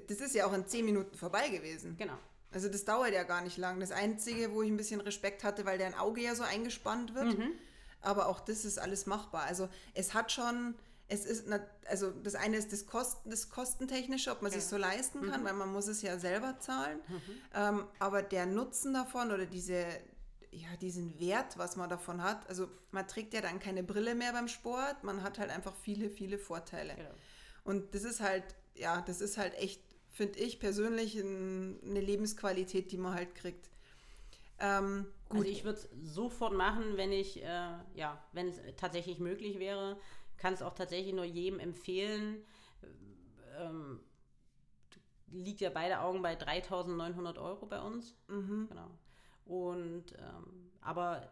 S2: das ist ja auch in zehn Minuten vorbei gewesen.
S3: Genau.
S2: Also das dauert ja gar nicht lang. Das Einzige, wo ich ein bisschen Respekt hatte, weil dein Auge ja so eingespannt wird. Aber auch das ist alles machbar. Also es hat schon, es ist, also das eine ist das, Kosten, das Kostentechnische, ob man sich so leisten kann, weil man muss es ja selber zahlen. Ähm, aber der Nutzen davon oder diese, ja, diesen Wert, was man davon hat, also man trägt ja dann keine Brille mehr beim Sport, man hat halt einfach viele, viele Vorteile.
S3: Genau.
S2: Und das ist halt, ja, das ist halt echt, finde ich persönlich, ein, eine Lebensqualität, die man halt kriegt. Ähm, gut,
S3: Also ich würde es sofort machen, wenn ich, äh, ja, wenn es tatsächlich möglich wäre. Kann es auch tatsächlich nur jedem empfehlen. Ähm, liegt ja beide Augen bei 3.900 Euro bei uns. Genau. Und ähm, aber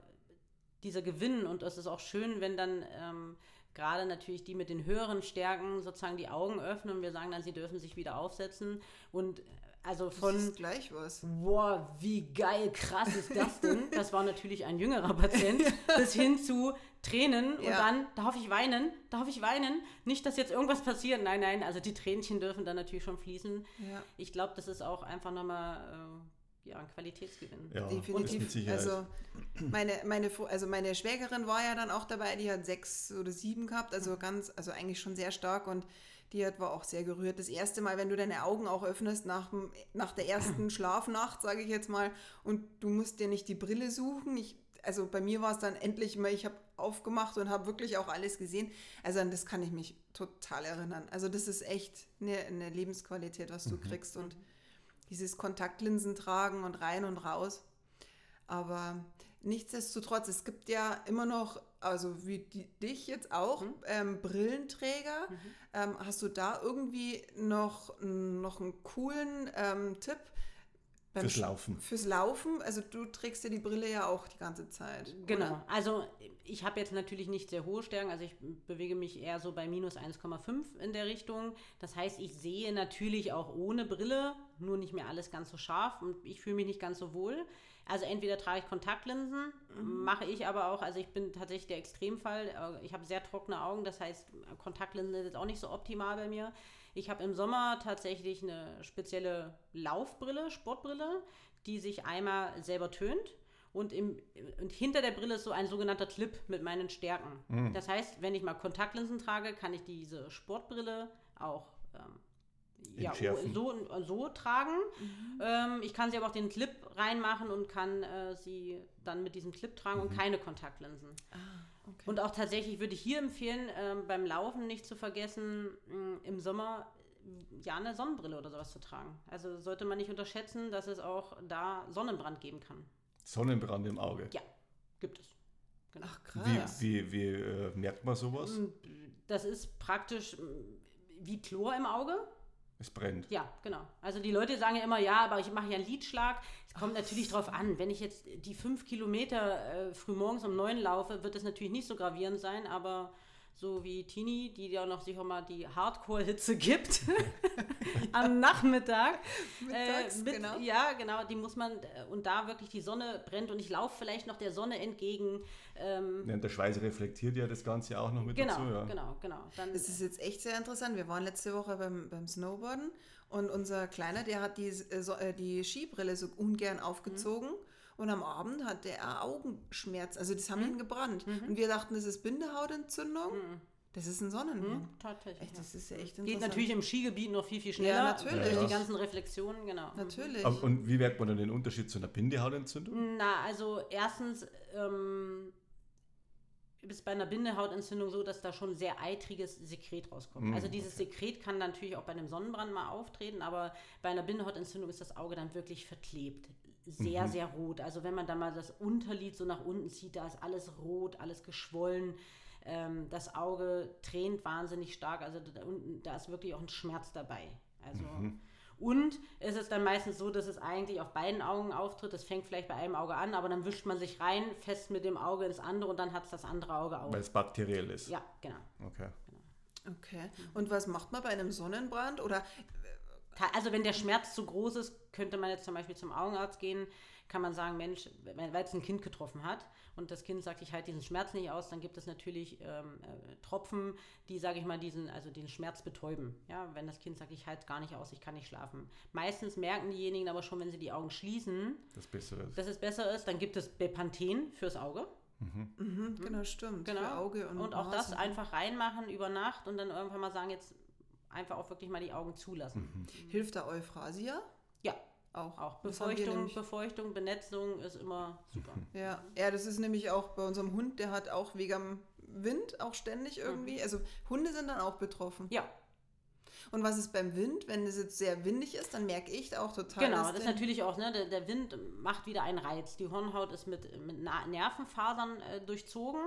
S3: dieser Gewinn und es ist auch schön, wenn dann ähm, gerade natürlich die mit den höheren Stärken sozusagen die Augen öffnen und wir sagen dann, sie dürfen sich wieder aufsetzen und äh, also
S2: das
S3: von
S2: ist gleich was.
S3: Boah, wie geil, krass ist das denn? [LAUGHS] Das war natürlich ein jüngerer Patient, bis hin zu Tränen und
S2: Ja.
S3: dann, darf ich weinen? Darf ich weinen? Nicht, dass jetzt irgendwas passiert. Nein, nein, also die Tränchen dürfen dann natürlich schon fließen.
S2: Ja.
S3: Ich glaube, das ist auch einfach nochmal äh, ja, ein Qualitätsgewinn.
S1: Ja, das mit
S2: Definitiv. Also meine, meine, also meine Schwägerin war ja dann auch dabei, die hat sechs oder sieben gehabt, also ganz, also eigentlich schon sehr stark und die hat, war auch sehr gerührt. Das erste Mal, wenn du deine Augen auch öffnest nach, nach der ersten [CLEARS THROAT] Schlafnacht, sage ich jetzt mal, und du musst dir nicht die Brille suchen. Ich, also bei mir war es dann endlich mal, ich habe aufgemacht und habe wirklich auch alles gesehen. Also an das kann ich mich total erinnern. Also das ist echt eine, eine Lebensqualität, was du kriegst und dieses Kontaktlinsen tragen und rein und raus. Aber nichtsdestotrotz, es gibt ja immer noch, also wie die, dich jetzt auch, ähm, Brillenträger. Ähm, hast du da irgendwie noch, noch einen coolen ähm, Tipp? Beim
S1: Fürs Laufen.
S2: Fürs Laufen? Also du trägst ja die Brille ja auch die ganze Zeit.
S3: Genau.
S2: Oder?
S3: Also ich habe jetzt natürlich nicht sehr hohe Stärken, also ich bewege mich eher so bei minus 1,5 in der Richtung. Das heißt, ich sehe natürlich auch ohne Brille, nur nicht mehr alles ganz so scharf und ich fühle mich nicht ganz so wohl. Also entweder trage ich Kontaktlinsen, mache ich aber auch, also ich bin tatsächlich der Extremfall. äh, Ich habe sehr trockene Augen, das heißt, Kontaktlinsen ist jetzt auch nicht so optimal bei mir. Ich habe im Sommer tatsächlich eine spezielle Laufbrille, Sportbrille, die sich einmal selber tönt und, im, und hinter der Brille ist so ein sogenannter Clip mit meinen Stärken. Das heißt, wenn ich mal Kontaktlinsen trage, kann ich diese Sportbrille auch ähm, ja, so, so tragen. Ähm, ich kann sie aber auch den Clip reinmachen und kann äh, sie dann mit diesem Clip tragen und keine Kontaktlinsen.
S2: Okay.
S3: Und auch tatsächlich würde ich hier empfehlen, ähm, beim Laufen nicht zu vergessen, mh, im Sommer mh, ja eine Sonnenbrille oder sowas zu tragen. Also sollte man nicht unterschätzen, dass es auch da Sonnenbrand geben kann.
S1: Sonnenbrand im Auge.
S3: Ja, gibt es. Genau.
S2: Ach krass.
S1: Wie, wie, wie äh, merkt man sowas?
S3: Das ist praktisch wie Chlor im Auge.
S1: Es brennt.
S3: Ja, genau. Also die Leute sagen ja immer, ja, aber ich mache ja einen Lidschlag. Es kommt natürlich drauf an. Wenn ich jetzt die fünf Kilometer äh, frühmorgens um neun laufe, wird das natürlich nicht so gravierend sein, aber so wie Tini, die ja noch sich auch mal die Hardcore-Hitze gibt [LAUGHS] am Nachmittag.
S2: Mittags,
S3: mit,
S2: genau.
S3: Ja, genau, die muss man, äh, und da wirklich die Sonne brennt und ich laufe vielleicht noch der Sonne entgegen. Ähm,
S1: Ja, und der Schweiß reflektiert ja das Ganze auch noch mit
S3: genau,
S1: dazu. Ja.
S3: genau, genau. Dann,
S2: Das ist jetzt echt sehr interessant. Wir waren letzte Woche beim, beim Snowboarden und unser Kleiner, der hat die, äh, äh, die Skibrille so ungern aufgezogen. Und am Abend hatte er Augenschmerz. Also das haben ihn gebrannt. Und wir dachten, das ist Bindehautentzündung. Das ist ein Sonnenbrand.
S3: tatsächlich.
S2: Echt, das ist ja echt
S3: Geht natürlich im Skigebiet noch viel, viel schneller.
S2: Ja, natürlich.
S3: Durch
S1: Ja.
S3: die ganzen Reflexionen, genau.
S2: Natürlich.
S1: Aber, und wie merkt man dann den Unterschied zu einer Bindehautentzündung?
S3: Na, also erstens, ähm, ist bei einer Bindehautentzündung so, dass da schon sehr eitriges Sekret rauskommt.
S1: Mm,
S3: also dieses Sekret kann natürlich auch bei einem Sonnenbrand mal auftreten, aber bei einer Bindehautentzündung ist das Auge dann wirklich verklebt. Sehr, sehr rot. Also wenn man da mal das Unterlid so nach unten zieht, da ist alles rot, alles geschwollen. Ähm, das Auge tränt wahnsinnig stark. Also da, unten, da ist wirklich auch ein Schmerz dabei. Also und es ist dann meistens so, dass es eigentlich auf beiden Augen auftritt. Das fängt vielleicht bei einem Auge an, aber dann wischt man sich rein, fest mit dem Auge ins andere und dann hat es das andere Auge auch.
S1: Weil es bakteriell ist.
S3: Ja, genau.
S1: Okay.
S2: Okay. Und was macht man bei einem Sonnenbrand? Oder
S3: Also wenn der Schmerz zu groß ist, könnte man jetzt zum Beispiel zum Augenarzt gehen, kann man sagen, Mensch, wenn- weil es ein Kind getroffen hat und das Kind sagt, ich halte diesen Schmerz nicht aus, dann gibt es natürlich ähm, äh, Tropfen, die, sage ich mal, diesen, also den Schmerz betäuben. Ja, wenn das Kind sagt, ich halte es gar nicht aus, ich kann nicht schlafen. Meistens merken diejenigen aber schon, wenn sie die Augen schließen,
S1: Das Bessere ist.
S3: dass es besser ist, dann gibt es Bepanthen fürs Auge.
S2: mhm, genau, stimmt.
S3: Genau.
S2: Für Auge und,
S3: Und auch das
S2: Nase.
S3: einfach reinmachen über Nacht und dann irgendwann mal sagen, jetzt einfach auch wirklich mal die Augen zulassen.
S2: Hilft da Euphrasia?
S3: Ja,
S2: Auch.
S3: auch Befeuchtung, Befeuchtung, Benetzung ist immer super.
S2: Ja. ja, das ist nämlich auch bei unserem Hund, der hat auch wegen am Wind auch ständig irgendwie. Also Hunde sind dann auch betroffen.
S3: Ja,
S2: Und was ist beim Wind? Wenn es jetzt sehr windig ist, dann merke ich auch total.
S3: genau. Das ist
S2: der-
S3: natürlich auch, ne, der, der Wind macht wieder einen Reiz. Die Hornhaut ist mit, mit Nervenfasern äh, durchzogen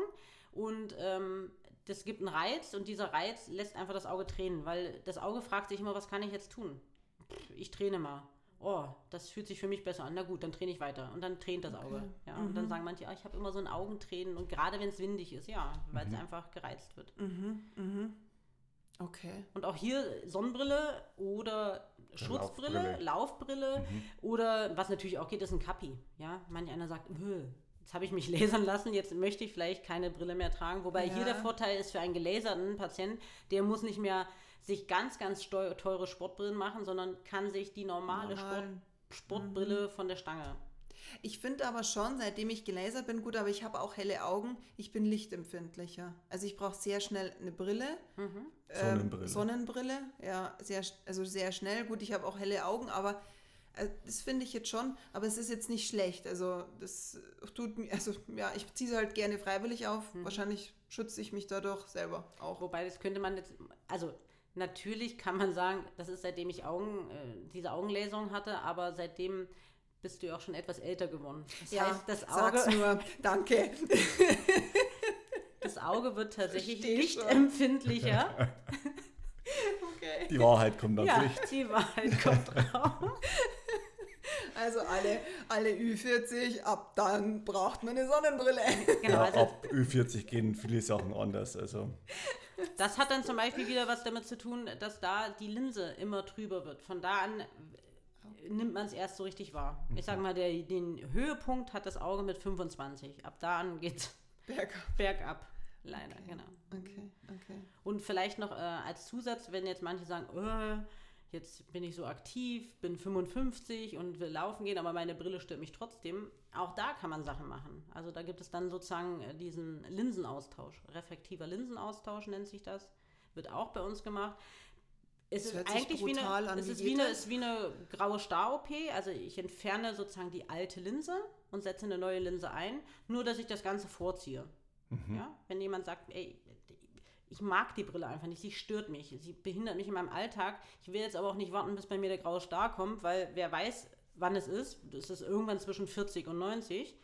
S3: und ähm, das gibt einen Reiz und dieser Reiz lässt einfach das Auge tränen, weil das Auge fragt sich immer, was kann ich jetzt tun? Pff, Ich träne mal. Oh, das fühlt sich für mich besser an. Na gut, dann träne ich weiter. Und dann tränt das Auge. Ja, und dann sagen manche, ah, ich habe immer so ein Augentränen. Und gerade wenn es windig ist, ja, weil es einfach gereizt wird.
S2: Okay.
S3: Und auch hier Sonnenbrille oder Schutzbrille,
S1: Laufbrille.
S3: Laufbrille oder was natürlich auch geht, ist ein Kappi. Ja, manch einer sagt, "Öh, jetzt habe ich mich [LAUGHS] lasern lassen, jetzt möchte ich vielleicht keine Brille mehr tragen. Wobei hier
S2: Ja.
S3: der Vorteil ist für einen gelaserten Patienten, der muss nicht mehr sich ganz, ganz teure Sportbrillen machen, sondern kann sich die normale Sport,
S2: Normalen.
S3: Sportbrille von der Stange.
S2: Ich finde aber schon, seitdem ich gelasert bin, gut, aber ich habe auch helle Augen, ich bin lichtempfindlicher. Also ich brauche sehr schnell eine Brille.
S3: Mhm.
S2: Ähm,
S1: Sonnenbrille.
S2: Sonnenbrille, ja, sehr, also sehr schnell. Gut, ich habe auch helle Augen, aber äh, das finde ich jetzt schon, aber es ist jetzt nicht schlecht. Also das tut mir, also ja, ich ziehe sie halt gerne freiwillig auf.
S3: Mhm.
S2: Wahrscheinlich schütze ich mich dadurch selber auch.
S3: Wobei das könnte man jetzt, also natürlich kann man sagen, das ist seitdem ich Augen, äh, diese Augenläserung hatte, aber seitdem bist du ja auch schon etwas älter geworden. Das heißt, das
S2: sag's
S3: Auge,
S2: nur, [LAUGHS] danke.
S3: das Auge wird tatsächlich lichtempfindlicher. [LAUGHS]
S2: Okay.
S1: Die Wahrheit kommt ans
S3: ja,
S1: Licht.
S3: die Wahrheit kommt raus.
S2: Also alle, alle Ü40, ab dann braucht man eine Sonnenbrille.
S3: Genau,
S1: Ja,
S3: also
S1: ab Ü40 gehen viele Sachen anders. Also
S3: das hat dann zum Beispiel wieder was damit zu tun, dass da die Linse immer trüber wird. Von da an nimmt man es erst so richtig wahr. Ich sage mal, der, den Höhepunkt hat das Auge mit 25. Ab da an geht
S2: Bergab.
S3: bergab. Leider, genau.
S2: Okay, okay.
S3: Und vielleicht noch äh, als Zusatz, wenn jetzt manche sagen, äh, jetzt bin ich so aktiv, bin 55 und will laufen gehen, aber meine Brille stört mich trotzdem. Auch da kann man Sachen machen. Also da gibt es dann sozusagen äh, diesen Linsenaustausch. Reflektiver Linsenaustausch nennt sich das. Wird auch bei uns gemacht. Es ist eigentlich wie eine, es ist wie, eine, ist wie eine graue Star-OP. Also ich entferne sozusagen die alte Linse und setze eine neue Linse ein, nur dass ich das Ganze vorziehe. Ja? Wenn jemand sagt, ey, ich mag die Brille einfach nicht, sie stört mich, sie behindert mich in meinem Alltag. Ich will jetzt aber auch nicht warten, bis bei mir der graue Star kommt, weil wer weiß, wann es ist. Das ist irgendwann zwischen 40 und 90.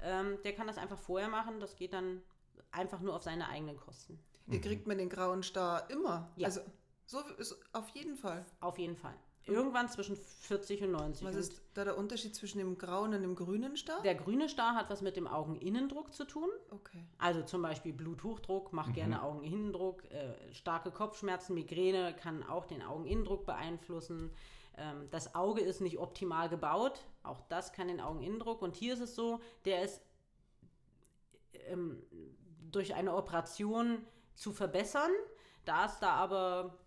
S3: Ähm, der kann das einfach vorher machen. Das geht dann einfach nur auf seine eigenen Kosten.
S2: Ihr kriegt mir den grauen Star immer.
S3: Ja.
S2: Also so ist auf jeden Fall.
S3: Auf jeden Fall. Irgendwann zwischen 40 und 90.
S2: Was ist da der Unterschied zwischen dem grauen und dem grünen Star?
S3: der grüne Star hat was mit dem Augeninnendruck zu tun.
S2: Okay.
S3: Also zum Beispiel Bluthochdruck macht gerne Augeninnendruck, äh, starke Kopfschmerzen, Migräne kann auch den Augeninnendruck beeinflussen. Ähm, das Auge ist nicht optimal gebaut, auch das kann den Augeninnendruck. Und hier ist es so, der ist ähm, durch eine Operation zu verbessern. Da es da aber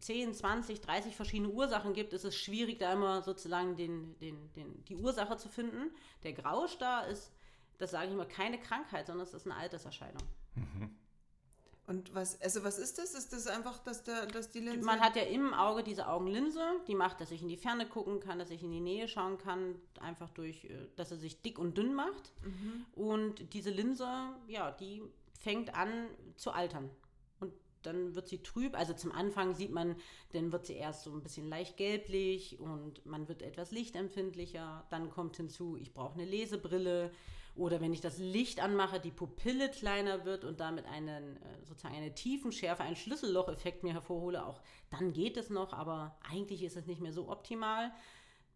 S3: 10, 20, 30 verschiedene Ursachen gibt, ist es schwierig, da immer sozusagen den, den, den, die Ursache zu finden. Der graue Star ist, das sage ich immer, keine Krankheit, sondern es ist eine Alterserscheinung.
S2: Und was, also was ist das? Ist das einfach, dass, der, dass die Linse...
S3: Man hat ja im Auge diese Augenlinse, die macht, dass ich in die Ferne gucken kann, dass ich in die Nähe schauen kann, einfach durch, äh, dass er sich dick und dünn macht. Und diese Linse, ja, die fängt an zu altern. Dann wird sie trüb. Also zum Anfang sieht man, dann wird sie erst so ein bisschen leicht gelblich und man wird etwas lichtempfindlicher. Dann kommt hinzu, ich brauche eine Lesebrille. Oder wenn ich das Licht anmache, die Pupille kleiner wird und damit einen, äh, sozusagen eine Tiefenschärfe, einen Schlüssellocheffekt mir hervorhole, auch dann geht es noch, aber eigentlich ist es nicht mehr so optimal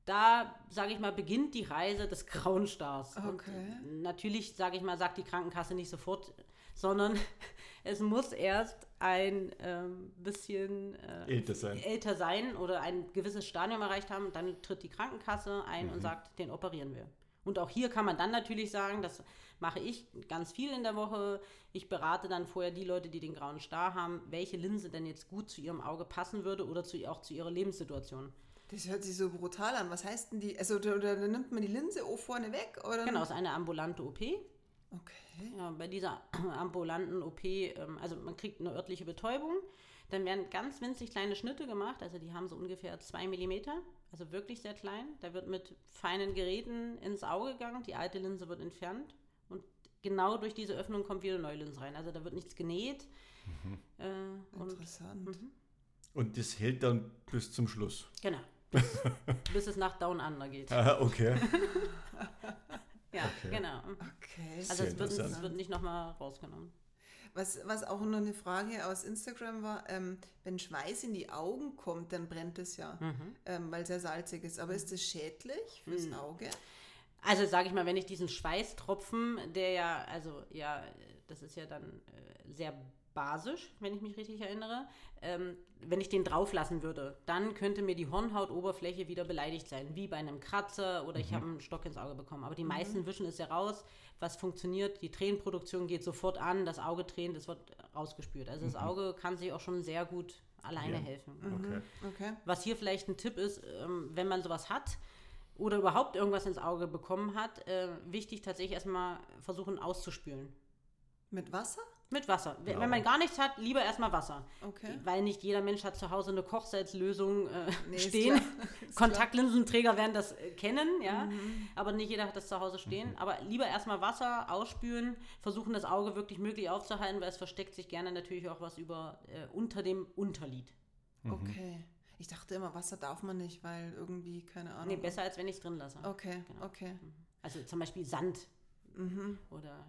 S3: da, sage ich mal, beginnt die Reise des grauen Stars.
S2: Okay.
S3: Und natürlich, sage ich mal, sagt die Krankenkasse nicht sofort, sondern [LAUGHS] es muss erst ein ähm, bisschen äh,
S1: älter, sein.
S3: älter sein oder ein gewisses Stadium erreicht haben. Dann tritt die Krankenkasse ein mhm. und sagt, den operieren wir. Und auch hier kann man dann natürlich sagen, das mache ich ganz viel in der Woche. Ich berate dann vorher die Leute, die den grauen Star haben, welche Linse denn jetzt gut zu ihrem Auge passen würde oder zu, auch zu ihrer Lebenssituation.
S2: Das hört sich so brutal an. Was heißt denn die? Also, oder, oder nimmt man die Linse vorne weg? Oder?
S3: Genau, ist eine ambulante OP.
S2: Okay.
S3: Ja, bei dieser [CLEARS THROAT] ambulanten OP, ähm, also man kriegt eine örtliche Betäubung. Dann werden ganz winzig kleine Schnitte gemacht, also die haben so ungefähr zwei Millimeter, also wirklich sehr klein. Da wird mit feinen Geräten ins Auge gegangen, die alte Linse wird entfernt und genau durch diese Öffnung kommt wieder eine neue Linse rein. Also da wird nichts genäht.
S2: Mhm. Äh, Interessant. Und, mhm.
S1: und das hält dann bis zum Schluss.
S3: Genau. [LAUGHS] bis es nach Down Under geht.
S1: Ah, okay. [LAUGHS]
S3: ja, okay. genau.
S2: Okay.
S3: Also es wird, es wird nicht nochmal rausgenommen.
S2: Was, was auch noch eine Frage aus Instagram war, ähm, wenn Schweiß in die Augen kommt, dann brennt es ja, mhm. ähm, weil es ja salzig ist. Aber ist das schädlich fürs mhm. Auge?
S3: Also sage ich mal, wenn ich diesen Schweißtropfen, der ja, also ja, das ist ja dann äh, sehr basisch, wenn ich mich richtig erinnere. Ähm, wenn ich den drauflassen würde, dann könnte mir die Hornhautoberfläche wieder beleidigt sein, wie bei einem Kratzer oder mhm. ich habe einen Stock ins Auge bekommen. Aber die mhm. meisten wischen es ja raus, was funktioniert. Die Tränenproduktion geht sofort an, das Auge tränt, es wird rausgespült. Also mhm. das Auge kann sich auch schon sehr gut alleine ja. helfen.
S2: Okay. okay.
S3: Was hier vielleicht ein Tipp ist, ähm, wenn man sowas hat, oder überhaupt irgendwas ins Auge bekommen hat, äh, wichtig tatsächlich erstmal versuchen auszuspülen.
S2: Mit Wasser?
S3: Mit Wasser. Genau. Wenn man gar nichts hat, lieber erstmal Wasser.
S2: Okay.
S3: Weil nicht jeder Mensch hat zu Hause eine Kochsalzlösung äh, nee, stehen. [LAUGHS] Kontaktlinsenträger werden das äh, kennen, ja. Mhm. Aber nicht jeder hat das zu Hause stehen. Mhm. Aber lieber erstmal Wasser ausspülen, versuchen das Auge wirklich möglich aufzuhalten, weil es versteckt sich gerne natürlich auch was über äh, unter dem Unterlid.
S2: Mhm. Okay. Ich dachte immer, Wasser darf man nicht, weil irgendwie, keine Ahnung.
S3: Nee, besser als wenn ich es drin lasse.
S2: Okay, genau. okay.
S3: Mhm. Also zum Beispiel Sand
S2: mhm.
S3: oder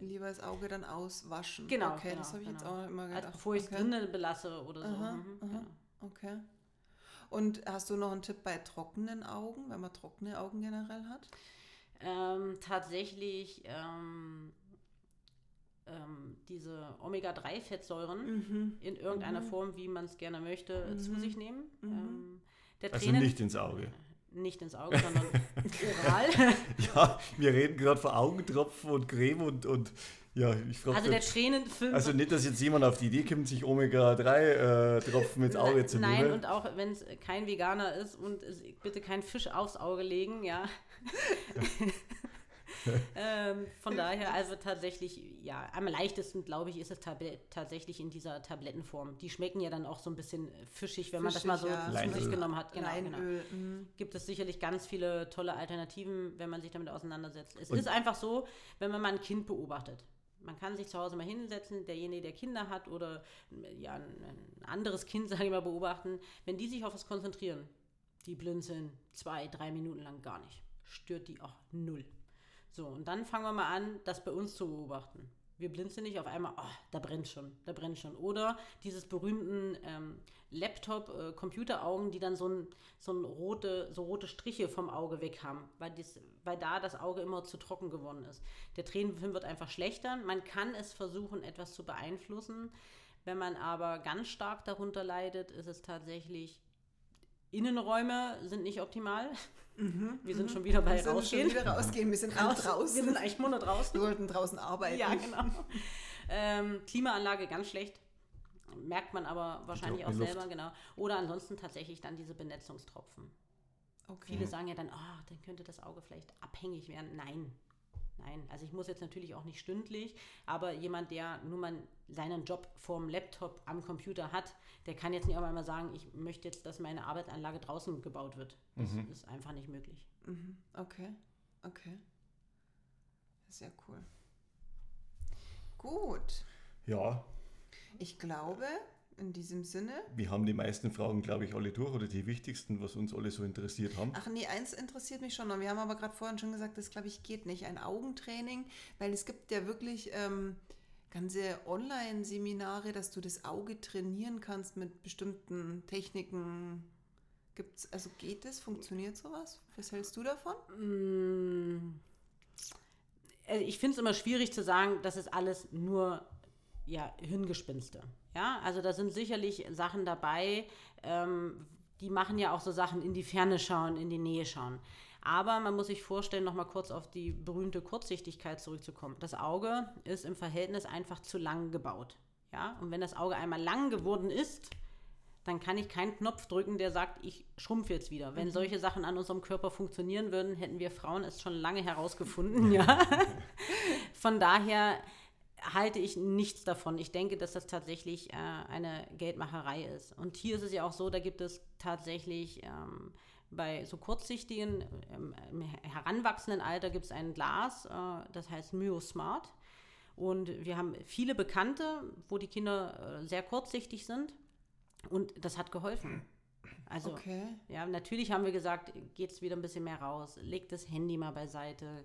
S2: Lieber das Auge dann auswaschen.
S3: Genau.
S2: Okay,
S3: genau,
S2: das habe ich
S3: genau.
S2: jetzt auch immer gedacht.
S3: Also bevor ich es okay. drinnen belasse oder so.
S2: Aha, mhm, aha. Genau. Okay. Und hast du noch einen Tipp bei trockenen Augen, wenn man trockene Augen generell hat?
S3: Ähm, tatsächlich ähm, ähm, diese Omega-3-Fettsäuren mhm. in irgendeiner mhm. Form, wie man es gerne möchte, mhm. zu sich nehmen.
S2: Mhm. Ähm,
S1: also Tränen, nicht ins Auge
S3: nicht ins Auge, sondern [LAUGHS] oral.
S1: ja, wir reden gerade von Augentropfen und Creme und, und ja, ich frage.
S3: Also der Tränenfilm.
S1: Also nicht, dass jetzt jemand auf die Idee kommt, sich Omega-3-Tropfen äh, ins Auge
S3: nein,
S1: zu
S3: nehmen. Nein, und auch wenn es kein Veganer ist und bitte kein Fisch aufs Auge legen, ja. [LAUGHS] [LAUGHS] ähm, von daher, also tatsächlich, ja, am leichtesten, glaube ich, ist es tatsächlich in dieser Tablettenform. Die schmecken ja dann auch so ein bisschen fischig, wenn man fischig, das mal so ja. zu sich genommen hat. Genau, genau. Mhm. Gibt es sicherlich ganz viele tolle Alternativen, wenn man sich damit auseinandersetzt. Es Und ist einfach so, wenn man mal ein Kind beobachtet. Man kann sich zu Hause mal hinsetzen, derjenige, der Kinder hat oder ja, ein anderes Kind, [LAUGHS] sage ich mal, beobachten. Wenn die sich auf was konzentrieren, die blinzeln zwei, drei Minuten lang gar nicht. Stört die auch null. So, und dann fangen wir mal an, das bei uns zu beobachten. Wir blinzeln nicht auf einmal, oh, da brennt schon, da brennt schon. Oder dieses berühmten ähm, Laptop-Computeraugen, äh, die dann so, ein, so, ein rote, so rote Striche vom Auge weg haben, weil, dies, weil da das Auge immer zu trocken geworden ist. Der Tränenfilm wird einfach schlechter. Man kann es versuchen, etwas zu beeinflussen. Wenn man aber ganz stark darunter leidet, ist es tatsächlich, Innenräume sind nicht optimal. Mhm, wir sind mhm. schon wieder bei wir rausgehen.
S2: Schon wieder rausgehen. Wir sind Raus, draußen.
S3: Wir sind eigentlich nur draußen.
S2: Wir wollten draußen arbeiten.
S3: Ja, genau. Ähm, Klimaanlage ganz schlecht. Merkt man aber wahrscheinlich auch selber, Luft. genau. Oder ansonsten tatsächlich dann diese Benetzungstropfen. Okay. Viele sagen ja dann, oh, dann könnte das Auge vielleicht abhängig werden. Nein, Nein, also ich muss jetzt natürlich auch nicht stündlich, aber jemand, der nur mal seinen Job vorm Laptop am Computer hat, der kann jetzt nicht auf einmal sagen, ich möchte jetzt, dass meine Arbeitsanlage draußen gebaut wird. Das mhm. ist einfach nicht möglich.
S2: Mhm. Okay, okay. Sehr cool. Gut.
S1: Ja,
S2: Ich glaube, in diesem Sinne.
S1: wir haben die meisten Fragen, glaube ich, alle durch oder die wichtigsten, was uns alle so interessiert haben.
S2: Ach nee, eins interessiert mich schon. Und wir haben aber gerade vorhin schon gesagt, das glaube ich geht nicht. Ein Augentraining, weil es gibt ja wirklich ähm, ganze Online-Seminare, dass du das Auge trainieren kannst mit bestimmten Techniken. Gibt's, also geht das? Funktioniert sowas? Was hältst du davon?
S3: Also ich finde es immer schwierig zu sagen, das ist alles nur ja, Hirngespinste. Ja, also da sind sicherlich Sachen dabei, ähm, die machen ja auch so Sachen in die Ferne schauen, in die Nähe schauen. Aber man muss sich vorstellen, nochmal kurz auf die berühmte Kurzsichtigkeit zurückzukommen. Das Auge ist im Verhältnis einfach zu lang gebaut. Ja, und wenn das Auge einmal lang geworden ist, dann kann ich keinen Knopf drücken, der sagt, ich schrumpfe jetzt wieder. Wenn solche Sachen an unserem Körper funktionieren würden, hätten wir Frauen es schon lange herausgefunden, [LAUGHS] ja. Von daher halte ich nichts davon. Ich denke, dass das tatsächlich äh, eine Geldmacherei ist. Und hier ist es ja auch so, da gibt es tatsächlich ähm, bei so kurzsichtigen, ähm, im heranwachsenden Alter gibt es ein Glas, äh, das heißt MyoSmart. Und wir haben viele Bekannte, wo die Kinder äh, sehr kurzsichtig sind. Und das hat geholfen. Also,
S2: Okay.
S3: ja, natürlich haben wir gesagt, geht's wieder ein bisschen mehr raus, legt das Handy mal beiseite.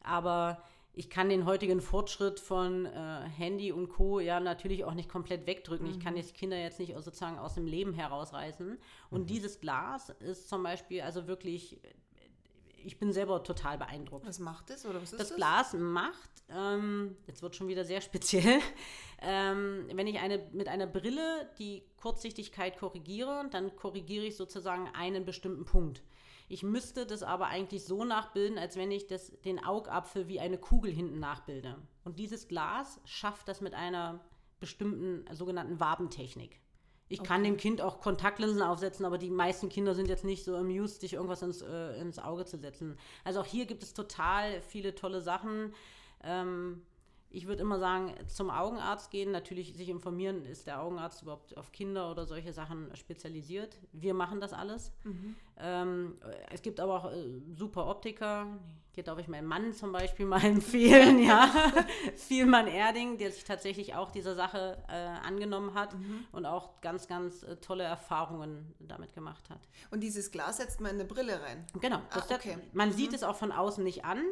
S3: Aber ich kann den heutigen Fortschritt von äh, Handy und Co. ja natürlich auch nicht komplett wegdrücken. Ich kann jetzt Kinder jetzt nicht sozusagen aus dem Leben herausreißen. Und dieses Glas ist zum Beispiel also wirklich, ich bin selber total beeindruckt.
S2: Was macht das oder was ist
S3: Das
S2: das?
S3: Glas macht, ähm, jetzt wird schon wieder sehr speziell, [LAUGHS] ähm, wenn ich eine, mit einer Brille die Kurzsichtigkeit korrigiere, dann korrigiere ich sozusagen einen bestimmten Punkt. Ich müsste das aber eigentlich so nachbilden, als wenn ich das, den Augapfel wie eine Kugel hinten nachbilde. Und dieses Glas schafft das mit einer bestimmten sogenannten Wabentechnik. Ich kann dem Kind auch Kontaktlinsen aufsetzen, aber die meisten Kinder sind jetzt nicht so amused, sich irgendwas ins, äh, ins Auge zu setzen. Also auch hier gibt es total viele tolle Sachen. Ähm, ich würde immer sagen, zum Augenarzt gehen, natürlich sich informieren, ist der Augenarzt überhaupt auf Kinder oder solche Sachen spezialisiert. Wir machen das alles. Ähm, es gibt aber auch äh, super Optiker. Hier darf ich meinen Mann zum Beispiel [LAUGHS] mal empfehlen, ja. [LAUGHS] Vielmann Erding, der sich tatsächlich auch dieser Sache äh, angenommen hat und auch ganz, ganz äh, tolle Erfahrungen damit gemacht hat.
S2: Und dieses Glas setzt man in eine Brille rein.
S3: Genau.
S2: Ah, okay.
S3: Man sieht es auch von außen nicht an.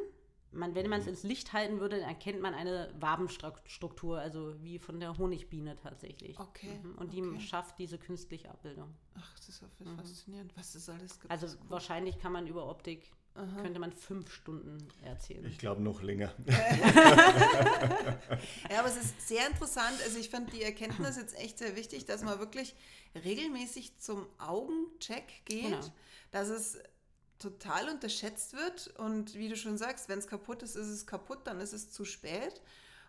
S3: Man, wenn man es ins Licht halten würde, dann erkennt man eine Wabenstruktur, also wie von der Honigbiene tatsächlich.
S2: Okay,
S3: Mhm. Und die
S2: okay.
S3: schafft diese künstliche Abbildung.
S2: Ach, das ist ja faszinierend, was es alles gibt.
S3: Also
S2: Das cool.
S3: wahrscheinlich kann man über Optik, könnte man fünf Stunden erzählen.
S1: Ich glaube noch länger. [LAUGHS] [LAUGHS]
S2: Ja, aber es ist sehr interessant. Also ich fand die Erkenntnis jetzt echt sehr wichtig, dass man wirklich regelmäßig zum Augencheck geht,
S3: Genau.
S2: dass es total unterschätzt wird. Und wie du schon sagst, wenn es kaputt ist, ist es kaputt, dann ist es zu spät.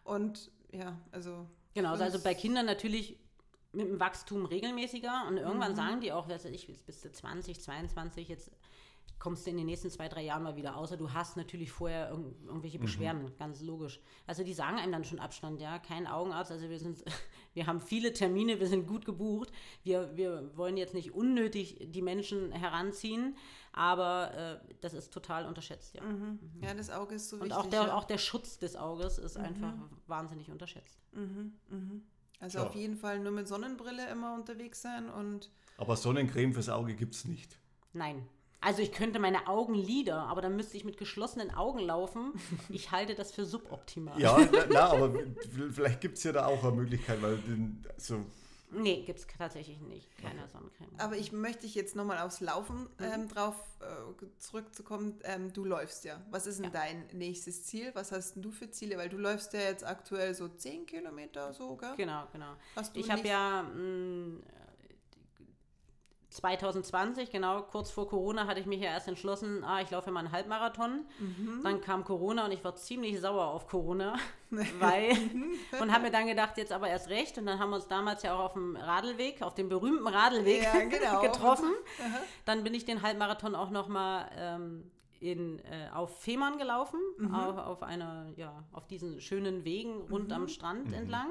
S2: Und ja, also
S3: Genau, also bei Kindern natürlich mit dem Wachstum regelmäßiger. Und irgendwann sagen die auch, was weiß ich, jetzt bist du 20, 22, jetzt kommst du in den nächsten zwei, drei Jahren mal wieder, außer du hast natürlich vorher irgend, irgendwelche Beschwerden, ganz logisch. Also die sagen einem dann schon Abstand, ja, kein Augenarzt, also wir sind, [LAUGHS] wir haben viele Termine, wir sind gut gebucht, wir, wir wollen jetzt nicht unnötig die Menschen heranziehen, aber äh, das ist total unterschätzt, ja.
S2: ja, das Auge ist so
S3: Und
S2: wichtig.
S3: auch der,
S2: ja.
S3: auch der Schutz des Auges ist einfach wahnsinnig unterschätzt.
S2: also
S1: Ja.
S2: auf jeden Fall nur mit Sonnenbrille immer unterwegs sein und
S1: Aber Sonnencreme fürs Auge gibt es nicht.
S3: Nein. Also ich könnte meine Augenlider, aber dann müsste ich mit geschlossenen Augen laufen. [LAUGHS] Ich halte das für suboptimal.
S1: Ja, na, na, aber vielleicht gibt es ja da auch eine Möglichkeit, weil den, so,
S3: Nee, gibt es tatsächlich nicht. Keine Sonnencreme.
S2: Aber ich möchte dich jetzt nochmal aufs Laufen
S3: Mhm.
S2: ähm, drauf äh, zurückzukommen. Ähm, du läufst ja. Was ist denn
S3: Ja.
S2: dein nächstes Ziel? Was hast denn du für Ziele? Weil du läufst ja jetzt aktuell so 10 Kilometer so, gell?
S3: Genau, genau.
S2: Hast du
S3: Ich habe ja mh, 2020, genau, kurz vor Corona hatte ich mich ja erst entschlossen, ah, ich laufe mal einen Halbmarathon.
S2: Mhm.
S3: Dann kam Corona und ich war ziemlich sauer auf Corona, [LAUGHS] weil und habe mir dann gedacht, jetzt aber erst recht. Und dann haben wir uns damals ja auch auf dem Radlweg, auf dem berühmten Radlweg
S2: Ja, genau. [LAUGHS]
S3: getroffen. Dann bin ich den Halbmarathon auch nochmal ähm, in, äh, auf Fehmarn gelaufen,
S2: Mhm.
S3: auf, auf, einer, ja, auf diesen schönen Wegen rund
S2: Mhm.
S3: am Strand entlang.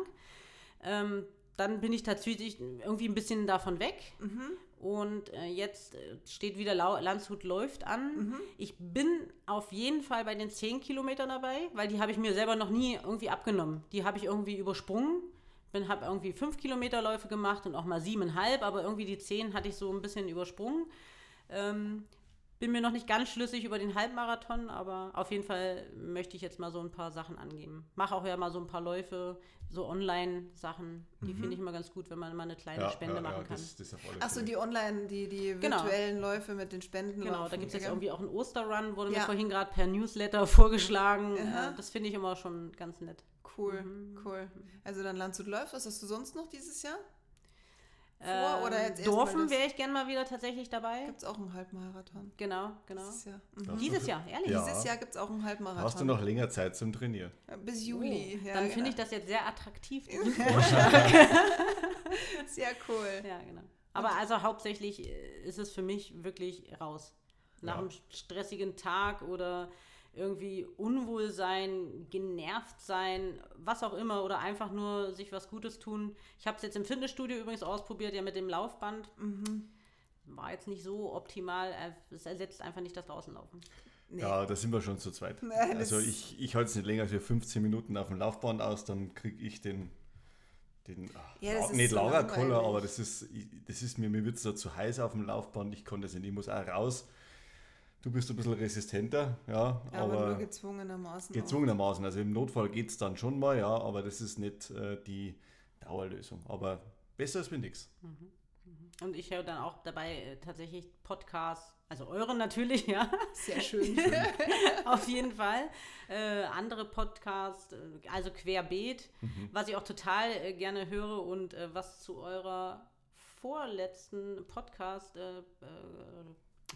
S3: Ähm, dann bin ich tatsächlich irgendwie ein bisschen davon weg.
S2: Mhm.
S3: Und äh, jetzt äh, steht wieder Lau Landshut läuft an. Ich bin auf jeden Fall bei den 10 Kilometern dabei, weil die habe ich mir selber noch nie irgendwie abgenommen. Die habe ich irgendwie übersprungen. Bin, habe irgendwie 5 Kilometer Läufe gemacht und auch mal 7,5, aber irgendwie die 10 hatte ich so ein bisschen übersprungen. Ähm, bin mir noch nicht ganz schlüssig über den Halbmarathon, aber auf jeden Fall möchte ich jetzt mal so ein paar Sachen angeben. Mache auch ja mal so ein paar Läufe, so Online-Sachen. Die finde ich immer ganz gut, wenn man mal eine kleine Spende machen kann.
S1: Das, das auf alle
S2: Achso, die Online, die, die
S3: Genau.
S2: virtuellen Läufe mit den Spenden.
S3: Genau, da gibt es jetzt irgendwie auch einen Osterrun, wurde
S2: Ja.
S3: mir vorhin gerade per Newsletter [LAUGHS] vorgeschlagen. Äh, das finde ich immer schon ganz nett.
S2: Cool,
S3: Mhm.
S2: cool. Also dann Landshut läuft. Was hast du sonst noch dieses Jahr? Vor oder jetzt erst mal
S3: Dorfen wäre ich gern mal wieder tatsächlich dabei.
S2: Gibt es auch einen Halbmarathon?
S3: Genau, genau.
S2: Dieses Jahr. Mhm.
S1: Du
S3: Dieses Jahr, ehrlich?
S1: Ja.
S2: Dieses Jahr gibt es auch einen Halbmarathon.
S1: Hast du noch länger Zeit zum Trainieren?
S2: Bis Juli.
S3: Oh,
S2: ja,
S3: dann
S2: genau.
S3: finde ich das jetzt sehr attraktiv. [LAUGHS]
S2: Sehr cool.
S3: ja, genau. Aber also hauptsächlich äh, ist es für mich wirklich raus. Nach
S1: Ja.
S3: einem stressigen Tag oder irgendwie Unwohlsein, genervt sein, was auch immer oder einfach nur sich was Gutes tun. Ich habe es jetzt im Fitnessstudio übrigens ausprobiert, ja mit dem Laufband.
S2: Mhm.
S3: War jetzt nicht so optimal. Es ersetzt einfach nicht das Draußenlaufen.
S2: Nee.
S1: Ja, da sind wir schon zu zweit. [LAUGHS]
S2: Nee,
S1: also ich, ich halte es nicht länger als wir 15 Minuten auf dem Laufband aus, dann kriege ich den, den ach,
S2: Ja, das
S1: La-
S2: ist
S1: nicht
S2: so
S1: Lagerkoller,
S2: langweilig.
S1: aber das ist, ich- das ist mir, mir wird es da zu heiß auf dem Laufband, ich konnte das nicht, ich muss auch raus. Du bist ein bisschen resistenter, ja,
S2: aber, nur
S1: aber
S2: gezwungenermaßen. auch.
S1: gezwungenermaßen. Also im Notfall geht es dann schon mal, ja, aber das ist nicht äh, die Dauerlösung. Aber besser ist wie nichts.
S3: Und ich höre dann auch dabei äh, tatsächlich Podcasts, also euren natürlich, [LAUGHS] ja,
S2: Sehr schön. [LAUGHS]
S3: auf jeden Fall. Äh, andere Podcasts, äh, also querbeet, was ich auch total äh, gerne höre und äh, was zu eurer vorletzten Podcast äh, äh,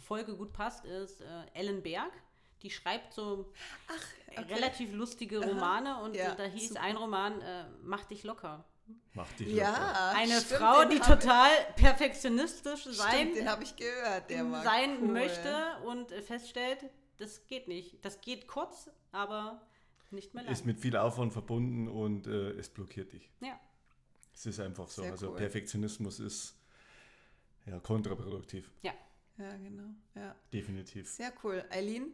S3: Folge gut passt, ist äh, Ellen Berg. Die schreibt so relativ lustige Romane und
S2: Ja,
S3: äh, da hieß
S2: super.
S3: ein Roman äh, Mach dich locker.
S1: Mach dich locker.
S2: ja.
S3: Eine
S2: stimmt,
S3: Frau, die total perfektionistisch sein,
S2: Stimmt, den habe ich gehört.
S3: Sein
S2: cool.
S3: möchte und äh, feststellt, das geht nicht. Das geht kurz, aber nicht mehr lang.
S1: Ist mit viel Aufwand verbunden und äh, es blockiert dich.
S3: ja.
S1: Es ist einfach so.
S2: Sehr
S1: also
S2: cool.
S1: Perfektionismus ist ja kontraproduktiv,
S3: ja.
S2: Ja, genau. Ja.
S1: definitiv.
S2: Sehr cool. Eileen,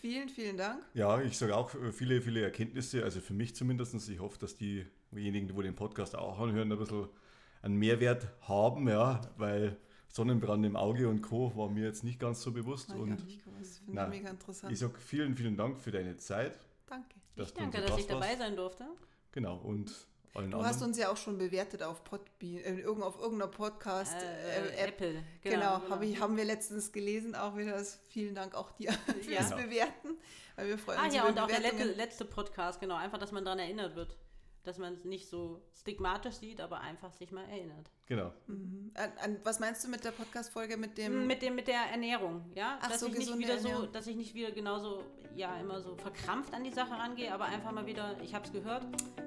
S2: vielen, vielen Dank.
S1: Ja, ich sage auch äh, viele, viele Erkenntnisse, also für mich zumindest. Ich hoffe, dass diejenigen, die wohl den Podcast auch anhören, ein bisschen einen Mehrwert haben, ja, weil Sonnenbrand im Auge und Co. war mir jetzt nicht ganz so bewusst. Und
S2: gewusst. Das finde ich mega interessant.
S1: ich sage vielen, vielen Dank für deine Zeit.
S2: Danke.
S1: Dass
S3: Ich danke, dass ich dabei
S1: warst.
S3: sein durfte.
S1: Genau, und
S2: Du hast uns ja auch schon bewertet auf Podbean, äh, irgend- auf irgendeiner Podcast
S3: Äh,
S2: äh, App.
S3: Apple.
S2: Genau, Hab ich, haben wir letztens gelesen, auch wieder. Das, vielen Dank auch dir [LAUGHS] fürs
S3: Ja.
S2: Bewerten, weil wir freuen
S3: Ah
S2: uns
S3: ja,
S2: über
S3: und auch der letzte, letzte Podcast, genau. Einfach, dass man daran erinnert wird. Dass man es nicht so stigmatisch sieht, aber einfach sich mal erinnert.
S1: Genau.
S2: An, an, was meinst du mit der Podcast-Folge mit dem...
S3: Mit, dem, mit der Ernährung, ja?
S2: Ach
S3: dass
S2: so,
S3: ich nicht wieder so,
S2: Ernährung.
S3: dass ich nicht wieder genauso, ja, immer so verkrampft an die Sache rangehe, aber einfach mal wieder, ich habe es gehört,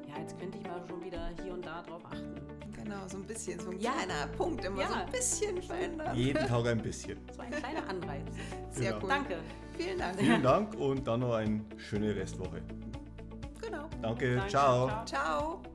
S3: ja, jetzt könnte ich mal schon wieder hier und da drauf achten.
S2: Genau, so ein bisschen, so ein
S3: Ja.
S2: kleiner Punkt, immer
S3: Ja.
S2: so ein bisschen verändern.
S1: Jeden [LAUGHS] Tag ein bisschen.
S3: So ein kleiner Anreiz.
S2: Sehr
S1: Genau.
S2: cool.
S3: Danke.
S2: Vielen Dank.
S1: Vielen Dank und dann noch eine schöne Restwoche.
S2: Genau.
S1: Danke,
S3: Danke,
S1: ciao.
S3: ciao.
S2: Ciao.